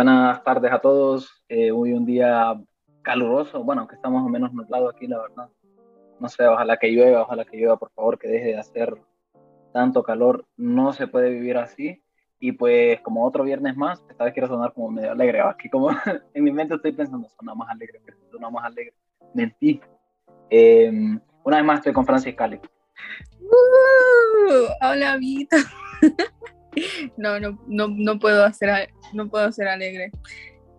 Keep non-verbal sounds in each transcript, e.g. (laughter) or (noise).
Buenas tardes a todos. Eh, hoy un día caluroso, bueno, que está más o menos nublado aquí, la verdad. No sé, ojalá que llueva, ojalá que llueva, por favor, que deje de hacer tanto calor. No se puede vivir así. Y pues, como otro viernes más, esta vez quiero sonar como medio alegre. Aquí, como (laughs) en mi mente estoy pensando, suena más alegre, suena más alegre. Mentí. Em, una vez más estoy con Francis Cali. Uh, hola, Vito. (laughs) (laughs) no, no, no, no puedo hacer, no puedo ser alegre.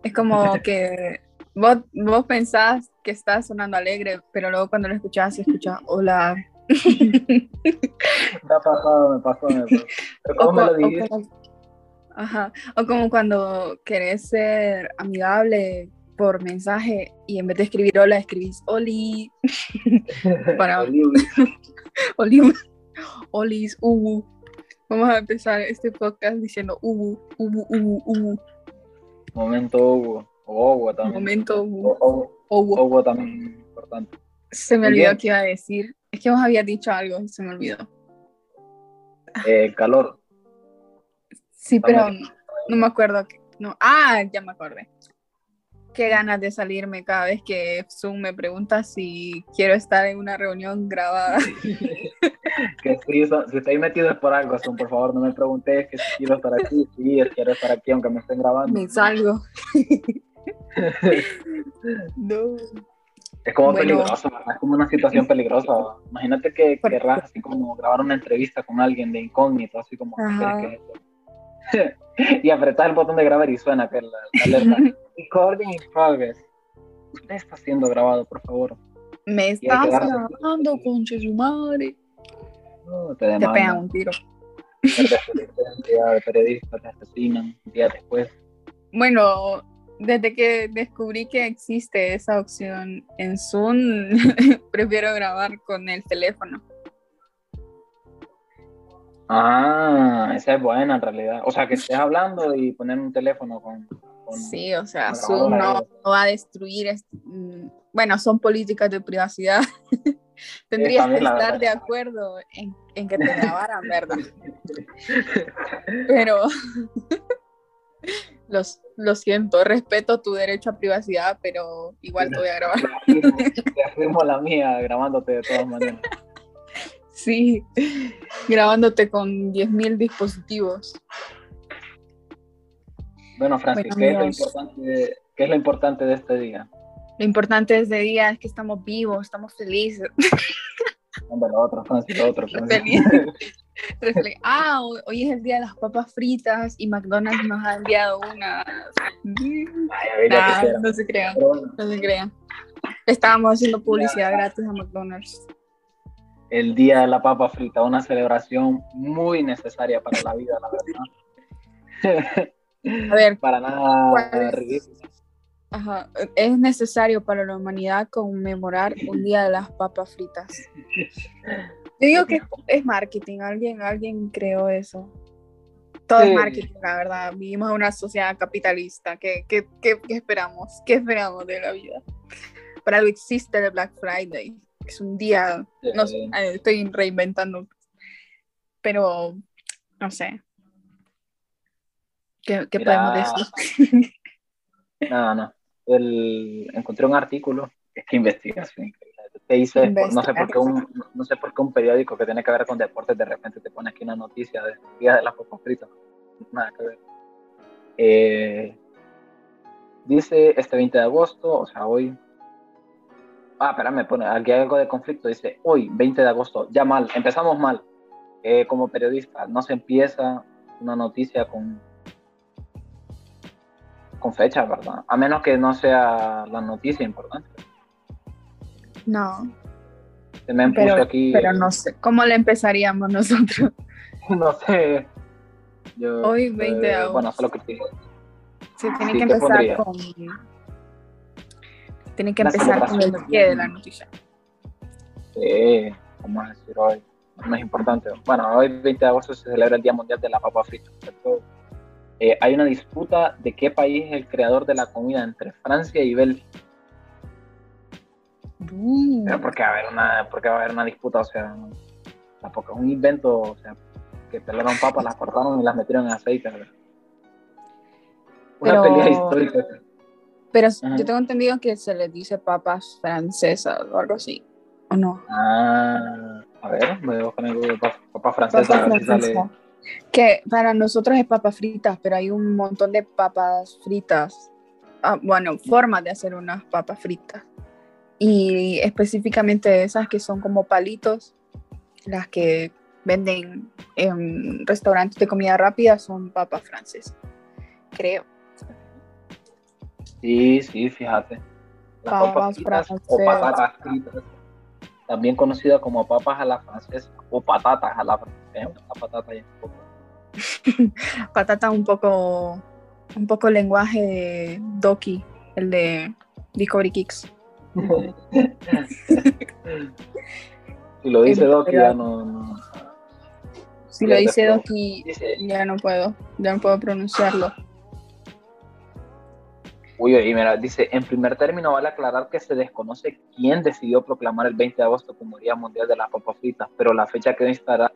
Es como (laughs) que vos, vos pensás que estás sonando alegre, pero luego cuando lo escuchás, escuchas, hola. (laughs) me ha pasado, me pasó, me pasó. Pero ¿cómo me lo dijiste? O como, ajá, o como cuando querés ser amigable por mensaje y en vez de escribir hola, escribís oli. Para... oli, oli. Olis, ubu. Vamos a empezar este podcast diciendo ubu, ubu, ubu, ubu. Momento ubu. O también. Momento ubu. O, también importante. Se me olvidó que iba a decir. Es que vos habías dicho algo y se me olvidó. Eh, calor. Sí, pero no, no me acuerdo. Que, no. Ah, ya me acordé. Qué ganas de salirme cada vez que Zoom me pregunta si quiero estar en una reunión grabada. (laughs) que si, si estáis metido es por algo, Zoom, por favor, no me preguntes que si quiero estar aquí. Sí, quiero estar aquí aunque me estén grabando. Me salgo. (laughs) no. Es como bueno, peligroso, ¿verdad? Es como una situación peligrosa. Imagínate que querrás así como grabar una entrevista con alguien de incógnito, así como que (laughs) y apretar el botón de grabar y suena que la, la alerta. (laughs) Recording in progress. Usted está siendo grabado, por favor. Me estás grabando, conche su madre. No, te, te pegan un tiro. periodista te asesinan un día después. Bueno, desde que descubrí que existe esa opción en Zoom, (laughs) prefiero grabar con el teléfono. Ah, esa es buena en realidad. O sea, que estés (laughs) hablando y poner un teléfono con... con sí, o sea, Zoom no, no, va a destruir... Este, bueno, son políticas de privacidad. (laughs) Tendrías que estar de acuerdo en, en, que te grabaran, ¿verdad? Pero... (laughs) Los, lo siento, respeto tu derecho a privacidad, pero igual te voy a grabar. Te afirmo la mía grabándote de todas maneras. Sí, grabándote con 10.000 dispositivos. Bueno, Francis, bueno, ¿qué, es lo importante, ¿qué es lo importante de este día? Lo importante de este día es que estamos vivos, estamos felices. (laughs) Hombre, lo otro, Francis, lo otro. Francis. (laughs) ah, hoy es el día de las papas fritas y McDonald's nos ha enviado una. Nah, no se crean, no se crean. Estábamos haciendo publicidad gratis a McDonald's el Día de la Papa Frita, una celebración muy necesaria para la vida, la verdad. A ver, (laughs) para nada ridículo. Ajá, es necesario para la humanidad conmemorar un Día de las Papas Fritas. Yo digo que es marketing, alguien, alguien creó eso. Todo sí. es marketing, la verdad. Vivimos en una sociedad capitalista. ¿Qué, qué, qué, qué esperamos? ¿Qué esperamos de la vida? Para algo existe el Black Friday es un día, no sé, estoy reinventando, pero no sé. ¿Qué, qué podemos decir? No, no. El, encontré un artículo, es que investigación te dice, no sé, por qué un, no sé por qué un periódico que tiene que ver con deportes de repente te pone aquí una noticia de día de las papas fritas. Nada que ver. Eh, dice este 20 de agosto, o sea, hoy, ah, espérame, pone, aquí hay algo de conflicto, dice, hoy, 20 de agosto, ya mal, empezamos mal. Eh, como periodista, no se empieza una noticia con, con fecha, ¿verdad? A menos que no sea la noticia importante. No. Se me pero, aquí. Pero no sé, ¿cómo le empezaríamos nosotros? (laughs) no sé. Yo, hoy, 20 de agosto. Eh, bueno, solo que sí. Se tiene sí, que empezar con tienen que empezar con el pie de la noticia. Sí, vamos a decir hoy, no es importante. Bueno, hoy 20 de agosto se celebra el Día Mundial de la Papa Frita. Eh, hay una disputa de qué país es el creador de la comida entre Francia y Bélgica. Uh. Pero porque va a haber una, porque va a haber una disputa, o sea, tampoco es un invento, o sea, que pelaron papas, las cortaron y las metieron en aceite. ¿verdad? Una pelea histórica. Pero yo tengo entendido que se les dice papas francesas o algo así, ¿o no? Ah, a ver, me voy a poner papas francesas. Que para nosotros es papas fritas, pero hay un montón de papas fritas. Ah, bueno, formas de hacer unas papas fritas. Y específicamente esas que son como palitos, las que venden en restaurantes de comida rápida son papas francesas, creo. Sí, sí, fíjate. Las papas, fritas o patatas fritas, también conocida como papas a la francesa o patatas a la francesa. Patata un poco. (laughs) patata un poco, un poco lenguaje de Doki, el de Discovery Kicks. si lo dice Doki ya no, Si lo dice Doki ya no puedo, ya no puedo pronunciarlo. Uy, y mira, dice, en primer término vale aclarar que se desconoce quién decidió proclamar el 20 de agosto como Día Mundial de las Papas Fritas, pero la fecha quedó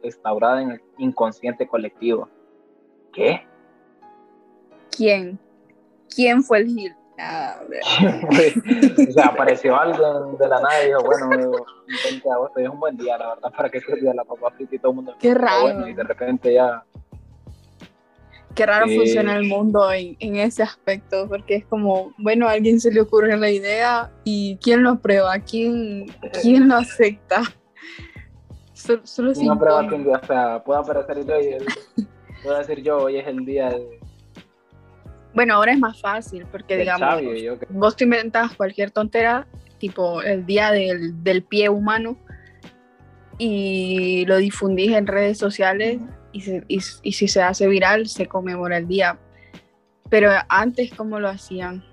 instaurada en el inconsciente colectivo. ¿Qué? ¿Quién? ¿Quién fue el Gil? o sea, apareció algo de la nada y dijo, bueno, el 20 de agosto es un buen día, la verdad, para que se día la papa frita y todo el mundo. Qué raro. y de repente ya Qué raro funciona el mundo en, ese aspecto, porque es como, bueno, a alguien se le ocurre la idea y ¿quién lo prueba? ¿Quién, quién lo acepta? (laughs) Solo, solo no prueba que o sea, puede aparecer yo y puedo decir yo, hoy es el día de... Bueno, ahora es más fácil, porque digamos, vos te inventas cualquier tontera, tipo el día del, del pie humano, y lo difundís en redes sociales y, si se hace viral, se conmemora el día. Pero antes, ¿cómo lo hacían?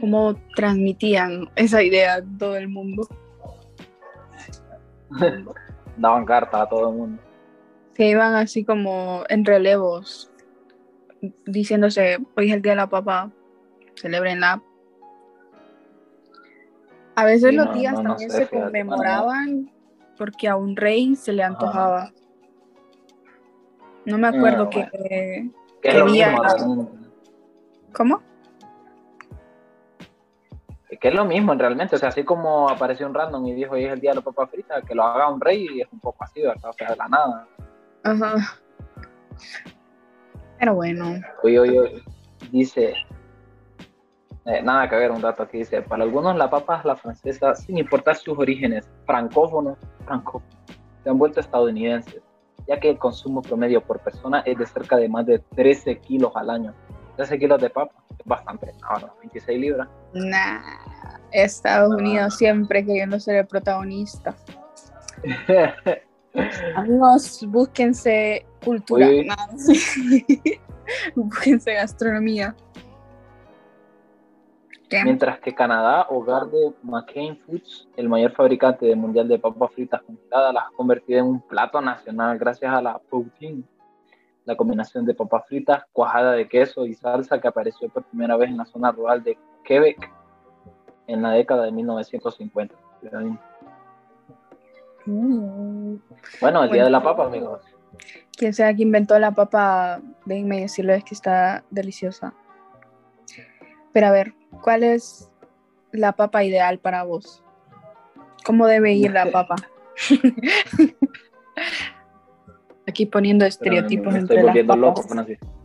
¿Cómo transmitían esa idea a todo el mundo? (laughs) Daban carta a todo el mundo. Se iban así como en relevos, diciéndose, hoy es el día de la papa, celebrenla. A veces los días también se conmemoraban porque a un rey se le antojaba. No me acuerdo ah, que, que día ¿Cómo? Que es lo mismo realmente, o sea, así como apareció un random y dijo hoy es el día de la papa frita, que lo haga un rey y es un poco así, ¿verdad? O sea, de la nada. Ajá. Pero bueno. Oye, oye, dice, eh, nada que ver, un dato aquí dice, para algunos la papa es la francesa, sin importar sus orígenes, francófonos, francófonos, se han vuelto estadounidenses ya que el consumo promedio por persona es de cerca de más de 13 kilos al año. 13 kilos de papa es bastante, ahora 26 libras. Nah, Estados Unidos siempre queriendo ser el protagonista. (laughs) Amigos, búsquense cultura, (laughs) búsquense gastronomía. Mientras que Canadá, hogar de McCain Foods, el mayor fabricante de mundial de papas fritas congeladas, las ha convertido en un plato nacional gracias a la poutine, la combinación de papas fritas, cuajada de queso y salsa que apareció por primera vez en la zona rural de Quebec en la década de 1950. Mm. Bueno, el día de la papa, amigos. Quien sea que inventó la papa, déjenme decirles que está deliciosa. Pero a ver, ¿cuál es la papa ideal para vos? ¿Cómo debe ir la papa? (laughs) Aquí poniendo estereotipos estoy entre volviendo loco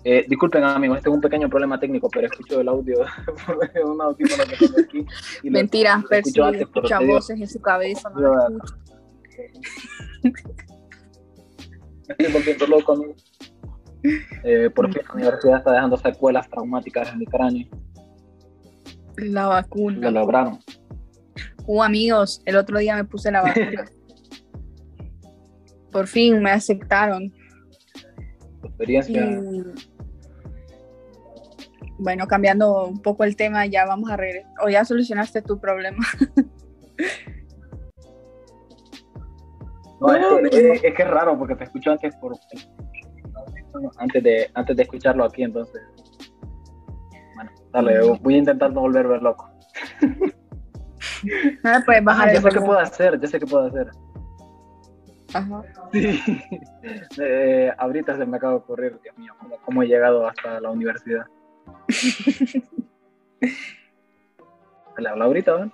eh, disculpen amigos, tengo un pequeño problema técnico, pero escucho el audio (laughs) un audífono que tengo aquí. Mentira, pero sí, escucha voces en su cabeza. No (laughs) estoy volviendo loco. Eh, por fin la universidad está dejando secuelas traumáticas en mi cráneo. La vacuna. Lo lograron. Uh, amigos, el otro día me puse la vacuna. (laughs) Por fin me aceptaron. Experiencia. Bueno, cambiando un poco el tema, ya vamos a regresar. O ya solucionaste tu problema. (laughs) No, es, que, es, que, es raro porque te escucho antes por antes de antes de escucharlo aquí, entonces Dale, voy a intentar no volverme loco. Ah, pues ah, ya sé qué puedo hacer, ya sé qué puedo hacer. Ajá. Sí. (laughs) Eh, ahorita se me acaba de ocurrir, Dios mío, cómo, he llegado hasta la universidad. (laughs) ¿Le habla ahorita,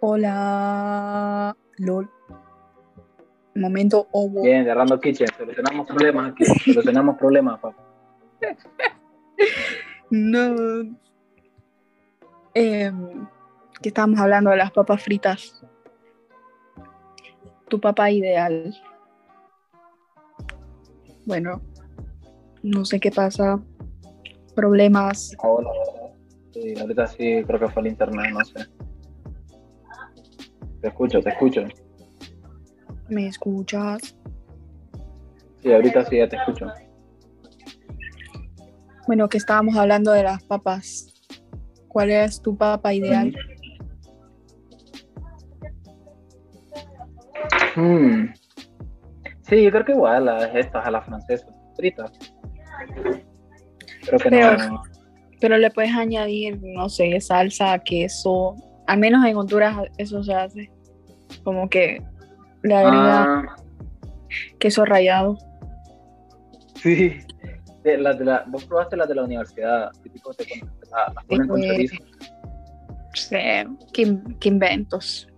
Hola, LOL. Momento ovo. Bien, agarrando kitchen. Solucionamos problemas aquí. Solucionamos problemas, papá. (laughs) no. Eh, que estábamos hablando de las papas fritas. Tu papá ideal. Bueno, no sé qué pasa. Problemas. Hola. Sí, ahorita sí creo que fue el internet, no sé. Te escucho, te escucho. ¿Me escuchas? Sí, ahorita sí ya te escucho. Bueno, que estábamos hablando de las papas. ¿Cuál es tu papa ideal? Mm. Sí, yo creo que igual las estas a la francesa, fritas. Creo que pero, no. Pero le puedes añadir, no sé, salsa, queso. Al menos en Honduras eso se hace. Como que le agrega Ah, queso rallado. sí. De, las de la, vos probaste las de la universidad, te ponen- la- las ponen con chorizo. Sí, qué, qué inventos.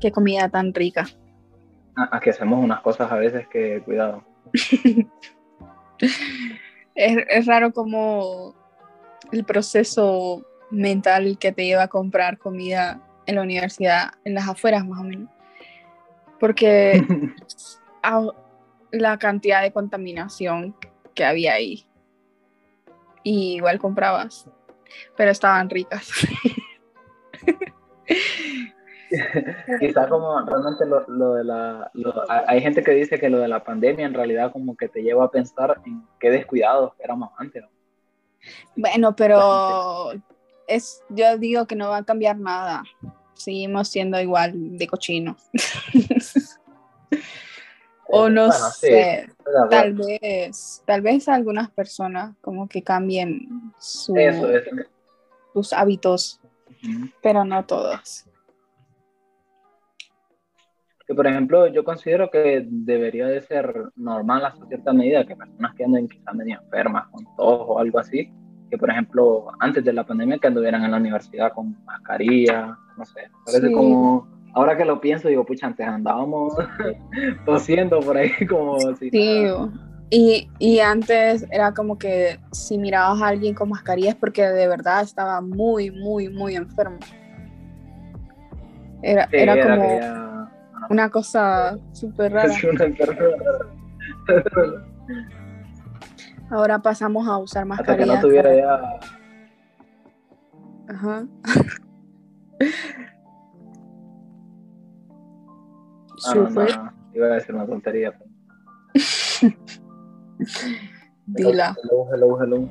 Qué comida tan rica. Ah, ah, que hacemos unas cosas a veces que, cuidado. (laughs) Es, es raro como el proceso mental que te lleva a comprar comida en la universidad, en las afueras más o menos. Porque (laughs) a- la cantidad de contaminación que había ahí. Y igual comprabas, pero estaban ricas. Quizá como realmente lo, lo de la... lo- hay gente que dice que lo de la pandemia en realidad como que te lleva a pensar en qué descuidados éramos antes. ¿no? Bueno, pero es, yo digo que no va a cambiar nada. Seguimos siendo igual de cochinos. (laughs) o no Bueno, sí, sé, acuerdo. tal vez, tal vez algunas personas como que cambien su- Eso es. sus hábitos, pero no todos. Que por ejemplo, yo considero que debería de ser normal hasta cierta medida que personas que anden quizás medio enfermas, con tos o algo así, que por ejemplo, antes de la pandemia que anduvieran en la universidad con mascarilla, no sé, parece Sí. como, ahora que lo pienso, digo, pucha, antes andábamos (laughs) tosiendo por ahí (laughs) como si Sí, y, y antes era como que si mirabas a alguien con mascarilla es porque de verdad estaba muy, muy, muy enfermo. Era, Sí, era era como una cosa súper rara. Ahora pasamos a usar Hasta que no tuviera ya Ajá. (laughs) Ah, no, no, iba a decir una tontería. (laughs) pero- Dila. Hello, hello, hello.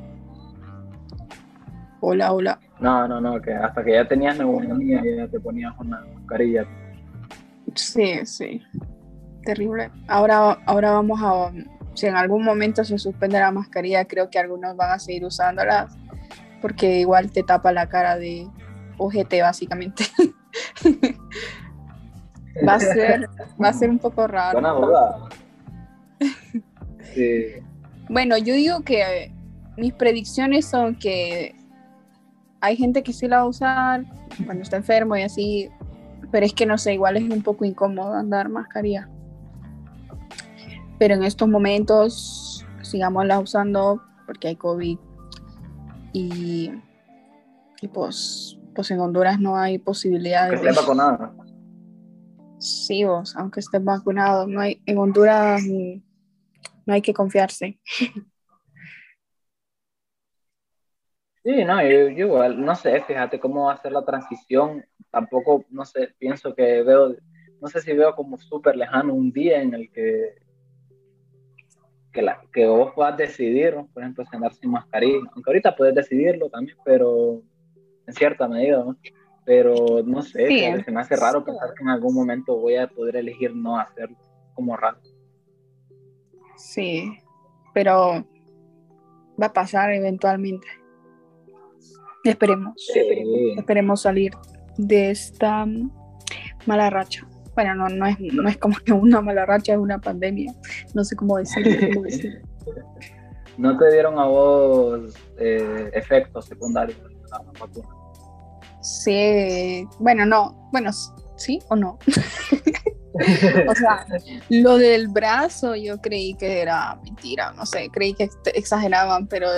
Hola, hola. No, no, no, que hasta que ya tenías neumonía ya te ponías una mascarilla. Sí, sí. Terrible. Ahora, ahora vamos a. Si en algún momento se suspende la mascarilla, creo que algunos van a seguir usándolas. Porque igual te tapa la cara de ojete, básicamente. (laughs) va a (laughs) ser, va a ser un poco raro. Buena duda. Sí. Bueno, yo digo que mis predicciones son que hay gente que sí la va a usar cuando está enfermo y así, pero es que no sé, igual es un poco incómodo andar mascarilla. Pero en estos momentos sigámosla usando porque hay COVID y, y pues, pues en Honduras no hay Que posibilidades estés vacunada. Sí, vos, aunque estés vacunado, no hay, en Honduras mm, no hay que confiarse. Sí, no, yo, igual, no sé, fíjate cómo va a ser la transición. Tampoco, no sé, pienso que veo, no sé si veo como súper lejano un día en el que, que, la, que vos puedas decidir, por ejemplo, andar sin mascarilla. Aunque ahorita puedes decidirlo también, pero en cierta medida, ¿no? Pero no sé, Sí, se me hace raro pensar que en algún momento voy a poder elegir no hacerlo, como raro. Sí, pero va a pasar eventualmente. Esperemos, Sí. esperemos salir de esta mala racha. Bueno, no, no, es, no es como que una mala racha, es una pandemia. No sé cómo decirlo. (laughs) cómo decirlo. ¿No te dieron a vos eh, efectos secundarios de la vacuna? Sí, bueno, no, bueno, sí o no. (laughs) o sea, lo del brazo yo creí que era mentira, no sé, creí que exageraban, pero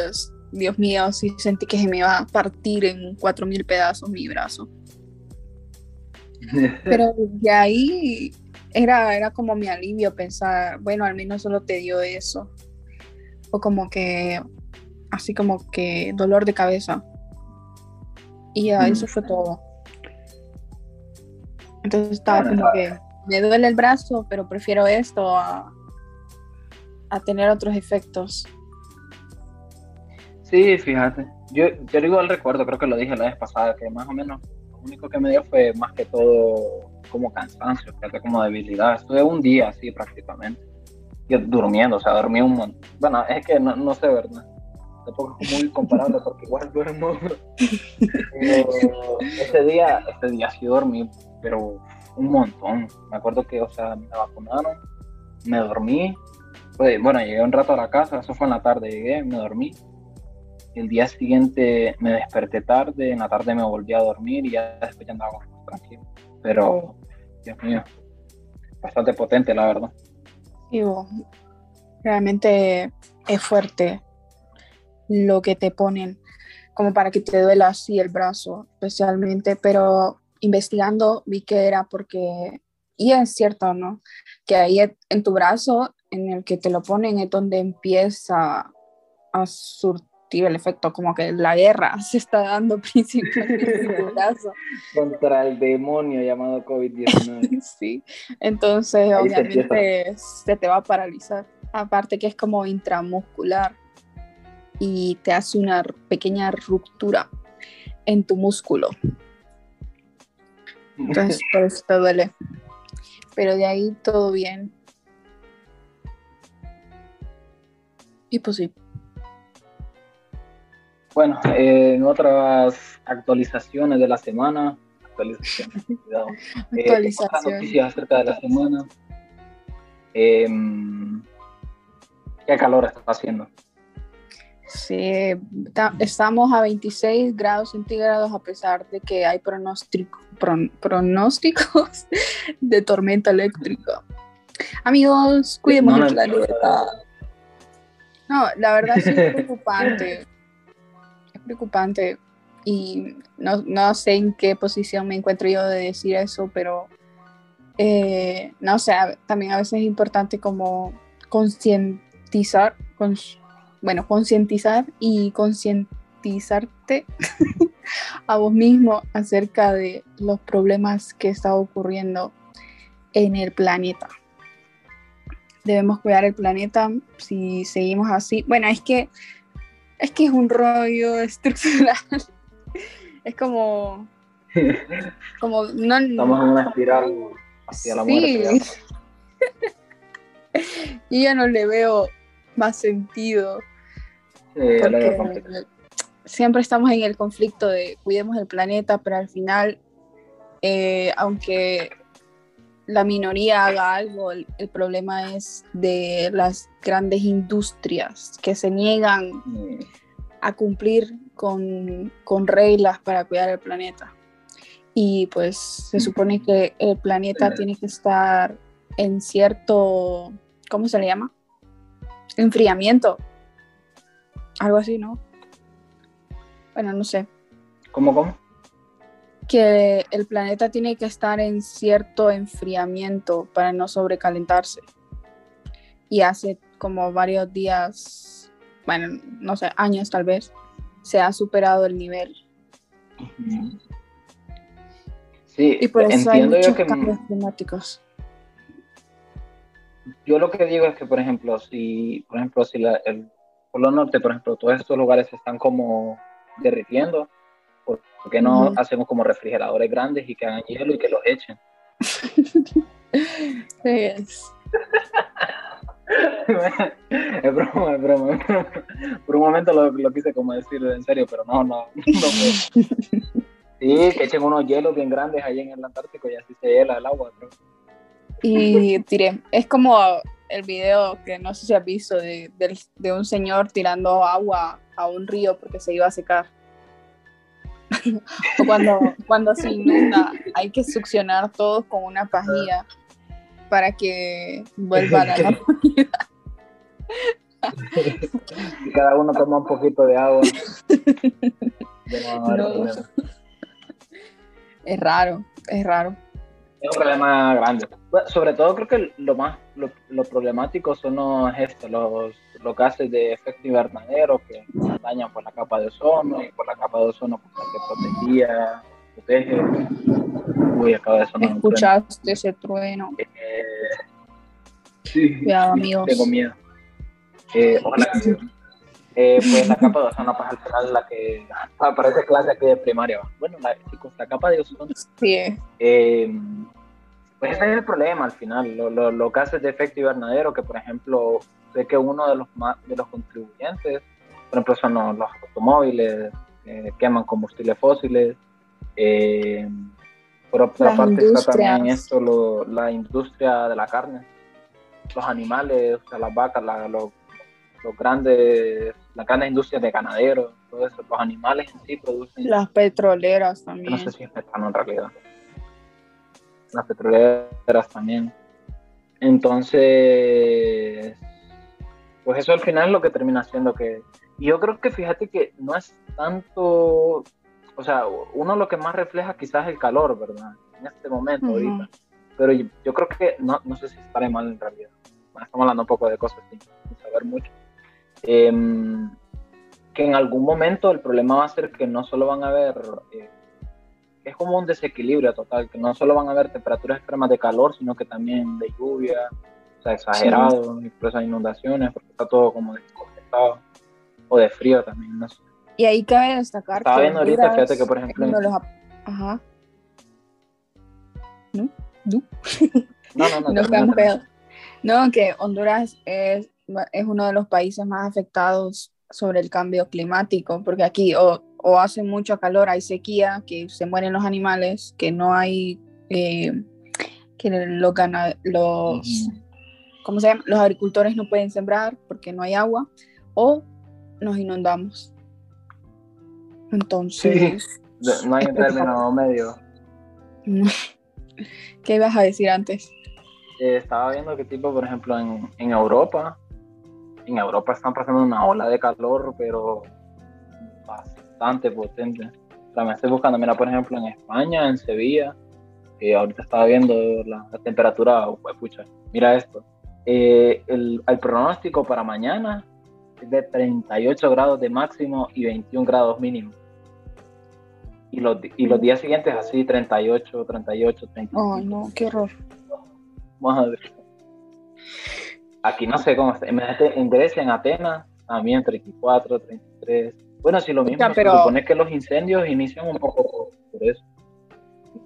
Dios mío, sí sentí que se me iba a partir en cuatro mil pedazos mi brazo. Pero de ahí era, era como mi alivio pensar, bueno, al menos solo te dio eso. O como que, así como que dolor de cabeza. Y ya, eso fue todo. Entonces estaba como que me duele el brazo, pero prefiero esto a, a tener otros efectos. Sí, fíjate. Yo, yo igual recuerdo, creo que lo dije la vez pasada, que más o menos lo único que me dio fue más que todo como cansancio, como debilidad. Estuve un día así prácticamente. Yo durmiendo, o sea, dormí un montón. Bueno, es que no, no sé, ¿verdad? Tampoco es muy comparable porque igual duermo. (laughs) ese día, ese día sí dormí, pero un montón. Me acuerdo que, o sea, me vacunaron, me dormí. Pues, bueno, llegué un rato a la casa, eso fue en la tarde, llegué, me dormí. El día siguiente me desperté tarde, en la tarde me volví a dormir y ya después ya andaba tranquilo. Pero, Dios mío, bastante potente, la verdad. Digo, realmente es fuerte lo que te ponen, como para que te duela así el brazo, especialmente, pero investigando vi que era porque, y es cierto, ¿no? Que ahí en tu brazo, en el que te lo ponen, es donde empieza a surtir el efecto, como que la guerra (laughs) se está dando principalmente en tu (laughs) brazo. Contra el demonio llamado COVID-19. (laughs) sí, entonces obviamente se, te va a paralizar. Aparte que es como intramuscular y te hace una pequeña ruptura en tu músculo. Entonces, (laughs) por eso te duele. Pero de ahí todo bien. Y pues sí. Bueno, eh, en otras actualizaciones de la semana, actualizaciones, (laughs) cuidado. Eh, Actualización. noticias acerca de la semana. Em, ¿Qué calor está haciendo? Sí, estamos a 26 grados centígrados a pesar de que hay pronóstico, pronósticos (laughs) de tormenta eléctrica. Amigos, cuidemos el planeta. No, la verdad sí es (laughs) preocupante. es preocupante. Y no, sé en qué posición me encuentro yo de decir eso, pero eh, no sé, también a veces es importante como concientizar, bueno, concientizar y concientizarte (laughs) a vos mismo acerca de los problemas que está ocurriendo en el planeta. Debemos cuidar el planeta si seguimos así. Bueno, es que es que es un rollo (laughs) estructural. es como como no estamos en una espiral hacia la muerte. (laughs) y ya no le veo más sentido siempre estamos en el conflicto de cuidemos el planeta, pero al final, eh, aunque la minoría haga algo, el, problema es de las grandes industrias que se niegan a cumplir con, con reglas para cuidar el planeta. Y pues se supone que el planeta tiene que estar en cierto, ¿cómo se le llama? Enfriamiento algo así, ¿no? Bueno, no sé. ¿Cómo, cómo? Que el planeta tiene que estar en cierto enfriamiento para no sobrecalentarse. Y hace como varios días, bueno, no sé, años tal vez, se ha superado el nivel. Sí, y por eso hay muchos cambios climáticos. Yo lo que digo es que, por ejemplo, si, por ejemplo, si la, el Polo Norte, por ejemplo, todos estos lugares se están como derritiendo. ¿Por qué no hacemos como refrigeradores grandes y que hagan hielo y que los echen? (laughs) (laughs) es. es broma, es broma, Por un momento lo, lo, quise como decir en serio, pero no, no. (laughs) no sí, que echen unos hielos bien grandes ahí en el Antártico y así se hiela el agua. Y diré, es como el video que no sé si has visto de, un señor tirando agua a un río porque se iba a secar. (laughs) o cuando, cuando se inunda, hay que succionar todos con una pajilla para que vuelva a la (laughs) normalidad. cada uno toma un poquito de agua. (laughs) Es raro, es raro. Es un problema grande. sobre todo creo que lo más lo, problemático son los, los, los gases de efecto invernadero que dañan por la capa de ozono y por la capa de ozono porque protegía, protege. Uy, acaba de sonar. ¿Escuchaste ese trueno? Eh, sí. Cuidado, amigos. Tengo miedo. Eh, hola. Eh, pues la (laughs) capa de ozono, pues al final la que aparece clase aquí de primaria. Bueno, la, chicos, la capa de ozono. Sí. Eh, pues ese es el problema al final, lo, lo, lo que hace de efecto invernadero, que por ejemplo, sé que uno de los, de los contribuyentes, por ejemplo, son los, automóviles, eh, queman combustibles fósiles, eh, por otra parte está también esto, la industria de la carne, los animales, o sea, las vacas, los, los grandes, las grandes industrias de ganaderos, todo eso, los animales en sí producen. Las petroleras también. No sé si es metano en realidad las petroleras también. Entonces, pues eso al final es lo que termina siendo que... Yo creo que fíjate que no es tanto, o sea, uno lo que más refleja quizás es el calor, ¿verdad? En este momento, ahorita. Pero yo, creo que, no, no sé si estaré mal en realidad. estamos hablando un poco de cosas sin, saber mucho. Em, que en algún momento el problema va a ser que no solo van a haber... Eh, es como un desequilibrio total, que no solo van a haber temperaturas extremas de calor, sino que también de lluvia, o sea, exagerado, incluso inundaciones, porque está todo como desconectado, o de frío también, no sé. Y ahí cabe destacar Estaba viendo ahorita, fíjate que por ejemplo... Ajá. ¿No? ¿No? No, no, no. (laughs) no, no, que Honduras es, es uno de los países más afectados sobre el cambio climático, porque aquí o o hace mucho calor, hay sequía, que se mueren los animales, que no hay, eh, que los, los, ¿cómo se llama? los agricultores no pueden sembrar porque no hay agua, o nos inundamos. Entonces... No hay un término medio. (laughs) ¿Qué ibas a decir antes? Eh, estaba viendo que tipo, por ejemplo, en, en Europa, en Europa están pasando una ola de calor, pero bastante potente. Me estoy buscando, mira, por ejemplo, en España, en Sevilla, que ahorita estaba viendo la, temperatura, pues, pucha, mira esto. Eh, el, pronóstico para mañana es de 38 grados de máximo y 21 grados mínimo. Y los, y los días siguientes así, 38, 38, 38. Ay, no, qué horror. Madre. Aquí no sé cómo está. En Grecia, en Atenas, también 34, 33. Bueno, sí, lo mismo. pero... Se supone que los incendios inician un poco por eso.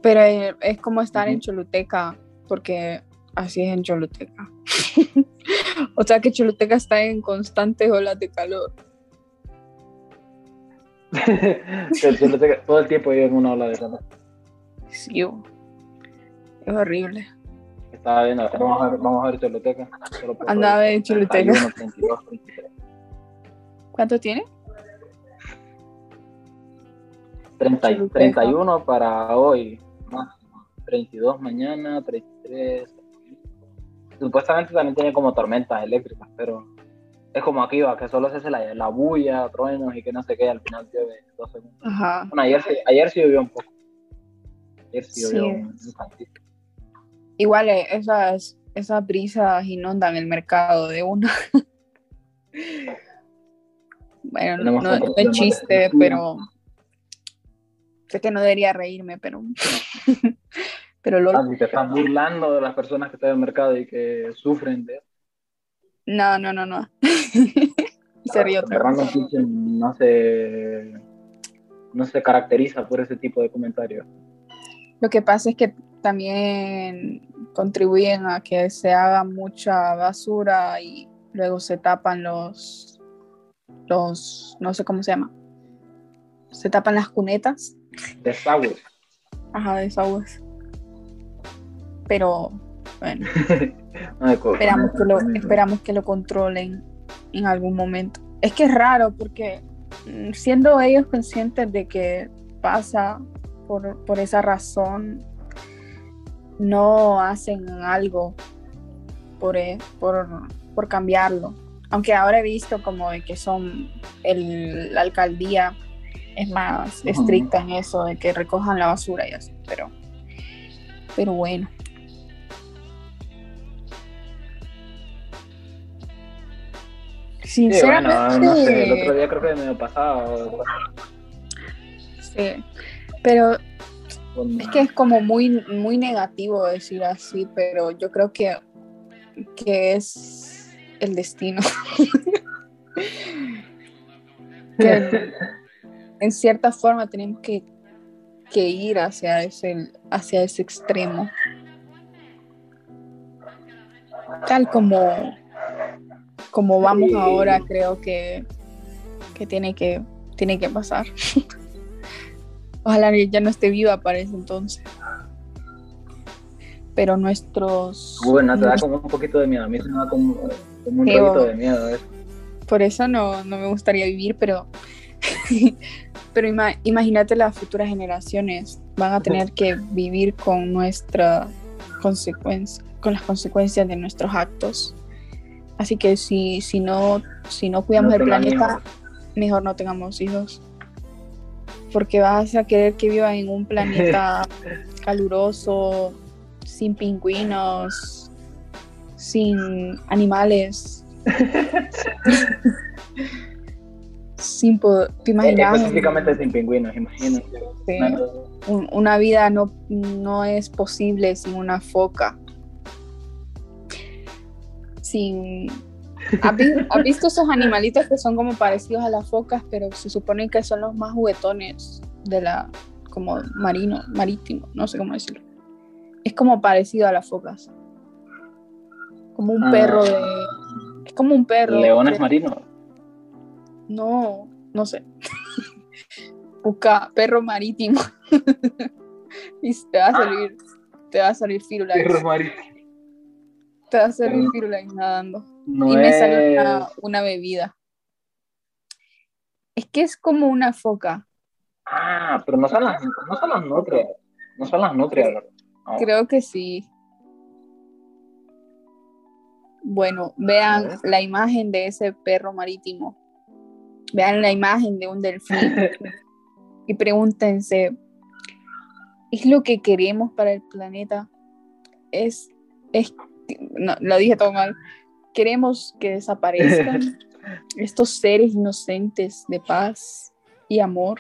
Pero es como estar en Choluteca, porque así es en Choluteca. (laughs) o sea que Choluteca está en constantes olas de calor. (laughs) todo el tiempo vive en una ola de calor. Sí, es horrible. Vamos a ver, vamos a ver Choluteca. Andaba en Choluteca. ¿Cuánto tiene? 30, 31 para hoy, 32 mañana, 33. Supuestamente también tiene como tormentas eléctricas, pero es como aquí, va, que solo se hace la, la bulla, truenos y que no sé qué, al final llueve dos segundos. Ajá. Bueno, ayer, ayer sí llovió un poco. Ayer sí llovió un, Igual eh, esas, esas brisas inundan el mercado de una. (laughs) bueno, no, no es chiste, pero Sé que no debería reírme, pero. (laughs) pero lo. Ah, te estás burlando de las personas que están en el mercado y que sufren de. No, no, no, no. (laughs) se ríe otra no se, no se caracteriza por ese tipo de comentarios. Lo que pasa es que también contribuyen a que se haga mucha basura y luego se tapan los, los, no sé cómo se llama, se tapan las cunetas Desagües. Ajá, desagües. Pero Bueno. (laughs) esperamos, que lo, esperamos que lo controlen en algún momento. Es que es raro porque mm, siendo ellos conscientes de que pasa por, por esa razón, no hacen algo por, e, por, por cambiarlo. Aunque ahora he visto como de que son el, la alcaldía es más estricta en eso de que recojan la basura y así, pero, pero bueno. Sinceramente. el otro día creo que me pasado. Sí, pero es que es como muy, muy negativo decir así, pero yo creo que, que es el destino. (laughs) que en cierta forma tenemos que, que, ir hacia ese, hacia ese extremo. Tal como, como vamos ahora, creo que, que, tiene que tiene que pasar. (laughs) Ojalá ya no esté viva para ese entonces. Pero nuestros. Bueno, te da como un poquito de miedo. A mí me da como, un poquito de miedo. ¿eh? Por eso no, no, me gustaría vivir, pero. (laughs) pero imagínate las futuras generaciones. Van a tener que vivir con nuestra consecuencia, con las consecuencias de nuestros actos. Así que si, si no, si no cuidamos el planeta, mejor no tengamos hijos porque vas a querer que viva en un planeta (laughs) caluroso, sin pingüinos, sin animales. sin ¿Te imaginas? Específicamente sin pingüinos, imagínate. una vida no, no es posible sin una foca. Sin ¿Has, visto esos animalitos que son como parecidos a las focas, pero se supone que son los más juguetones de la, como marino, marítimo, no sé cómo decirlo. Es como parecido a las focas. Como un perro de. Es como un perro. ¿Leones marinos? No, no sé. (laughs) Busca perro marítimo. (laughs) y te va a salir. Te va a salir firula. Perro marítimo. Te va a firula nadando y me salió una, bebida. Es que es como una foca. Ah, pero no son las, no son las nutrias. No son las nutrias. Creo que sí. Bueno, vean la imagen de ese perro marítimo. Vean la imagen de un delfín. (laughs) y pregúntense, ¿es lo que queremos para el planeta? Es, es, no, lo dije todo mal Queremos que desaparezcan (laughs) estos seres inocentes de paz y amor.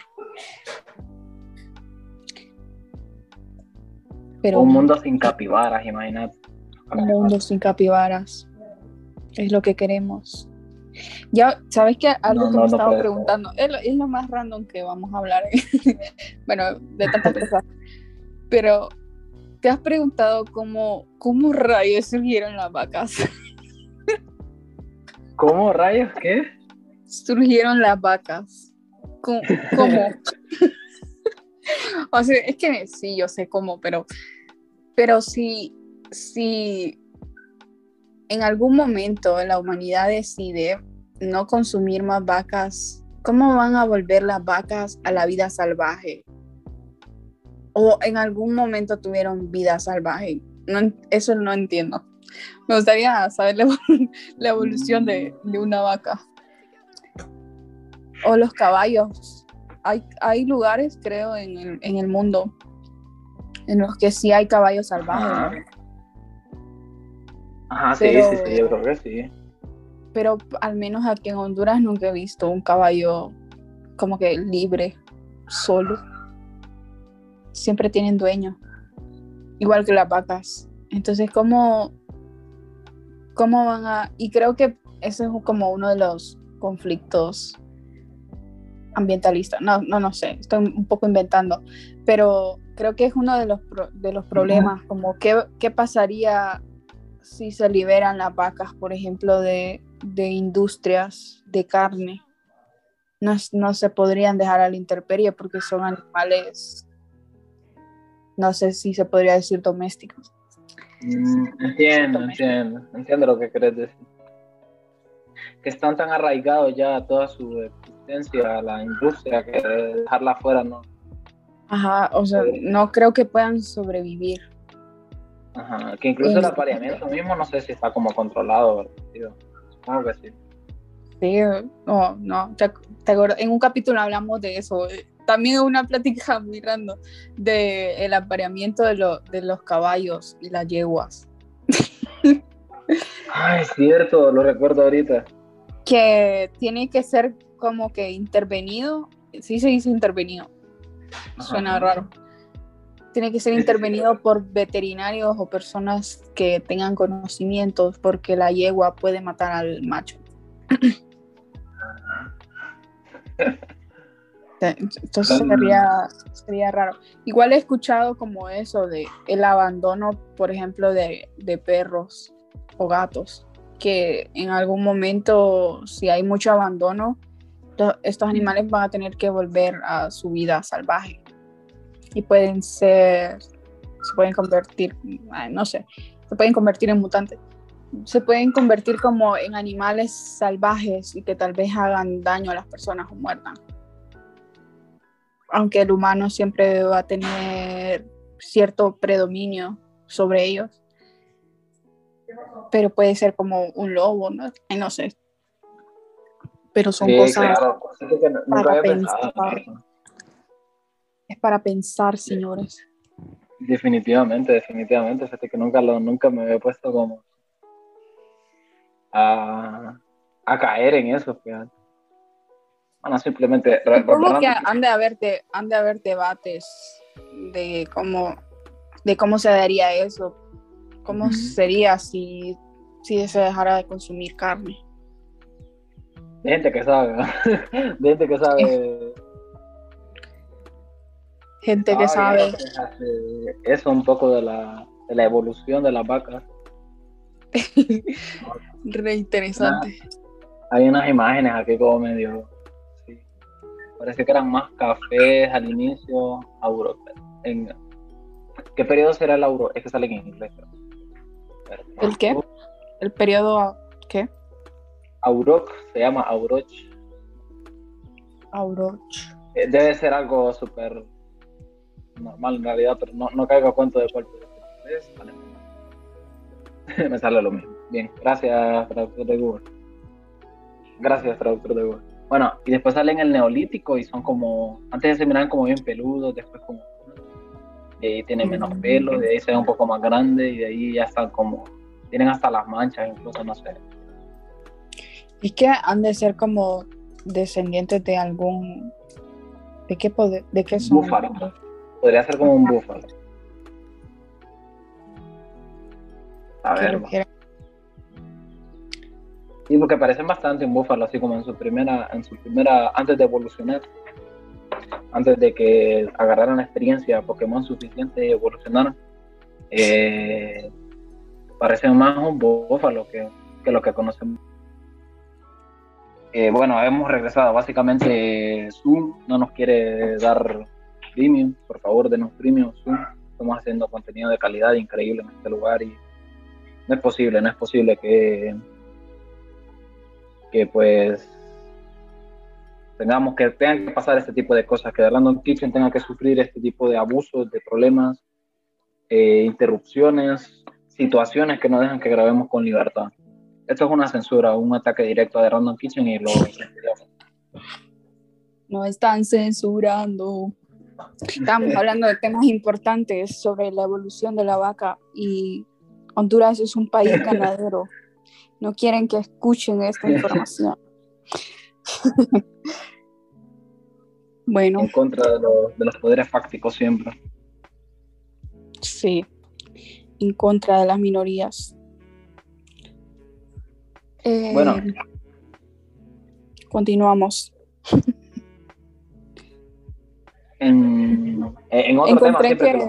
Pero, un mundo sin capibaras, imagínate. Un mundo sin capibaras. Es lo que queremos. Ya, ¿sabes qué? Algo que me estaba preguntando. Es lo, más random que vamos a hablar. (laughs) bueno, de tantas (laughs) cosas. Pero, ¿te has preguntado cómo, cómo rayos surgieron las vacas? ¿Cómo rayos qué? Surgieron las vacas. ¿Cómo? (laughs) o sea, es que sí, yo sé cómo, pero, pero si, si en algún momento la humanidad decide no consumir más vacas, ¿cómo van a volver las vacas a la vida salvaje? O en algún momento tuvieron vida salvaje. No, eso no entiendo. Me gustaría saber la, (laughs) evolución de, una vaca. O los caballos. Hay, hay lugares, creo, en el, mundo en los que sí hay caballos salvajes. Ajá, sí, sí, sí, yo creo que sí. Pero al menos aquí en Honduras nunca he visto un caballo como que libre, solo. Siempre tienen dueño. Igual que las vacas. Entonces, ¿cómo, cómo van a... Y creo que ese es como uno de los conflictos ambientalistas. No, no, no sé, estoy un poco inventando, pero creo que es uno de los, de los problemas, como qué, qué pasaría si se liberan las vacas, por ejemplo, de, de industrias de carne. No, no, se podrían dejar a la intemperie porque son animales, no sé si se podría decir domésticos. Mm, entiendo, entiendo, entiendo lo que querés decir. Que están tan arraigados ya a toda su existencia a la industria que dejarla fuera no. Ajá, o sea, no creo que puedan sobrevivir. Ajá, que incluso el apareamiento mismo no sé si está como controlado, Supongo que sí. Sí, no, no, en un capítulo hablamos de eso. También una plática (laughs) muy random de el apareamiento de, de los caballos y las yeguas. (laughs) Ah, es cierto, lo recuerdo ahorita. Que tiene que ser como que intervenido, sí se dice intervenido, suena raro. Tiene que ser intervenido por veterinarios o personas que tengan conocimientos porque la yegua puede matar al macho. (laughs) Entonces sería, sería raro. Igual he escuchado como eso de el abandono, por ejemplo, de, de perros o gatos, que en algún momento, si hay mucho abandono, estos animales van a tener que volver a su vida salvaje y pueden ser, se pueden convertir, no sé, se pueden convertir en mutantes. Se pueden convertir como en animales salvajes y que tal vez hagan daño a las personas o muerdan. Aunque el humano siempre va a tener cierto predominio sobre ellos. Pero puede ser como un lobo, ¿no? no sé, pero son cosas para pensar. Es para pensar, señores. Definitivamente, definitivamente. Fíjate que nunca, lo, nunca me había puesto como a, a caer en eso, fíjate. Bueno, simplemente... Supongo que han de, haber, han de haber debates de cómo, de cómo se daría eso, cómo sería si, si se dejara de consumir carne de gente que sabe, (laughs) de gente que sabe. Gente que sabe. Eso un poco de la, de la evolución de las vacas. (laughs) Re interesante. hay unas imágenes aquí como medio. Sí. Parece que eran más cafés al inicio. Auro, en, ¿Qué periodo será el auro? Es que sale en inglés. ¿El qué? ¿El periodo qué? Auroch, se llama Auroch. Auroch. Eh, debe ser algo súper normal en realidad, pero no, no caigo a cuento de cuál es. (laughs) Me sale lo mismo. Bien, gracias, traductor de Google. Gracias, traductor de Google. Bueno, y después salen el neolítico y son como, antes se miran como bien peludos, después como, de ahí tienen menos pelo, de ahí se ven un poco más grande y de ahí ya están como, tienen hasta las manchas, incluso, no sé. Es que han de ser como descendientes de algún. ¿De qué, poder, de qué son? Búfalo. Podría ser como un búfalo. A ver. Sí, porque parecen bastante un búfalo, así como en su primera, en su primera, antes de evolucionar, antes de que agarraran la experiencia Pokémon suficiente y evolucionaran, eh, parecen más un búfalo que, que lo que conocemos eh, bueno, hemos regresado. Básicamente, Zoom no nos quiere dar premium. Por favor, denos premium, Zoom. Estamos haciendo contenido de calidad increíble en este lugar y no es posible, no es posible que, que pues tengamos que tengan que pasar este tipo de cosas, que The Random Kitchen tenga que sufrir este tipo de abusos, de problemas, eh, interrupciones, situaciones que no dejan que grabemos con libertad esto es una censura, un ataque directo de Random Kitchen y lo No están censurando. Estamos (laughs) hablando de temas importantes sobre la evolución de la vaca y Honduras es un país (laughs) ganadero. No quieren que escuchen esta (laughs) información. (laughs) bueno. En contra de, de los poderes fácticos siempre. Sí, en contra de las minorías bueno. Eh, continuamos. En, otro tema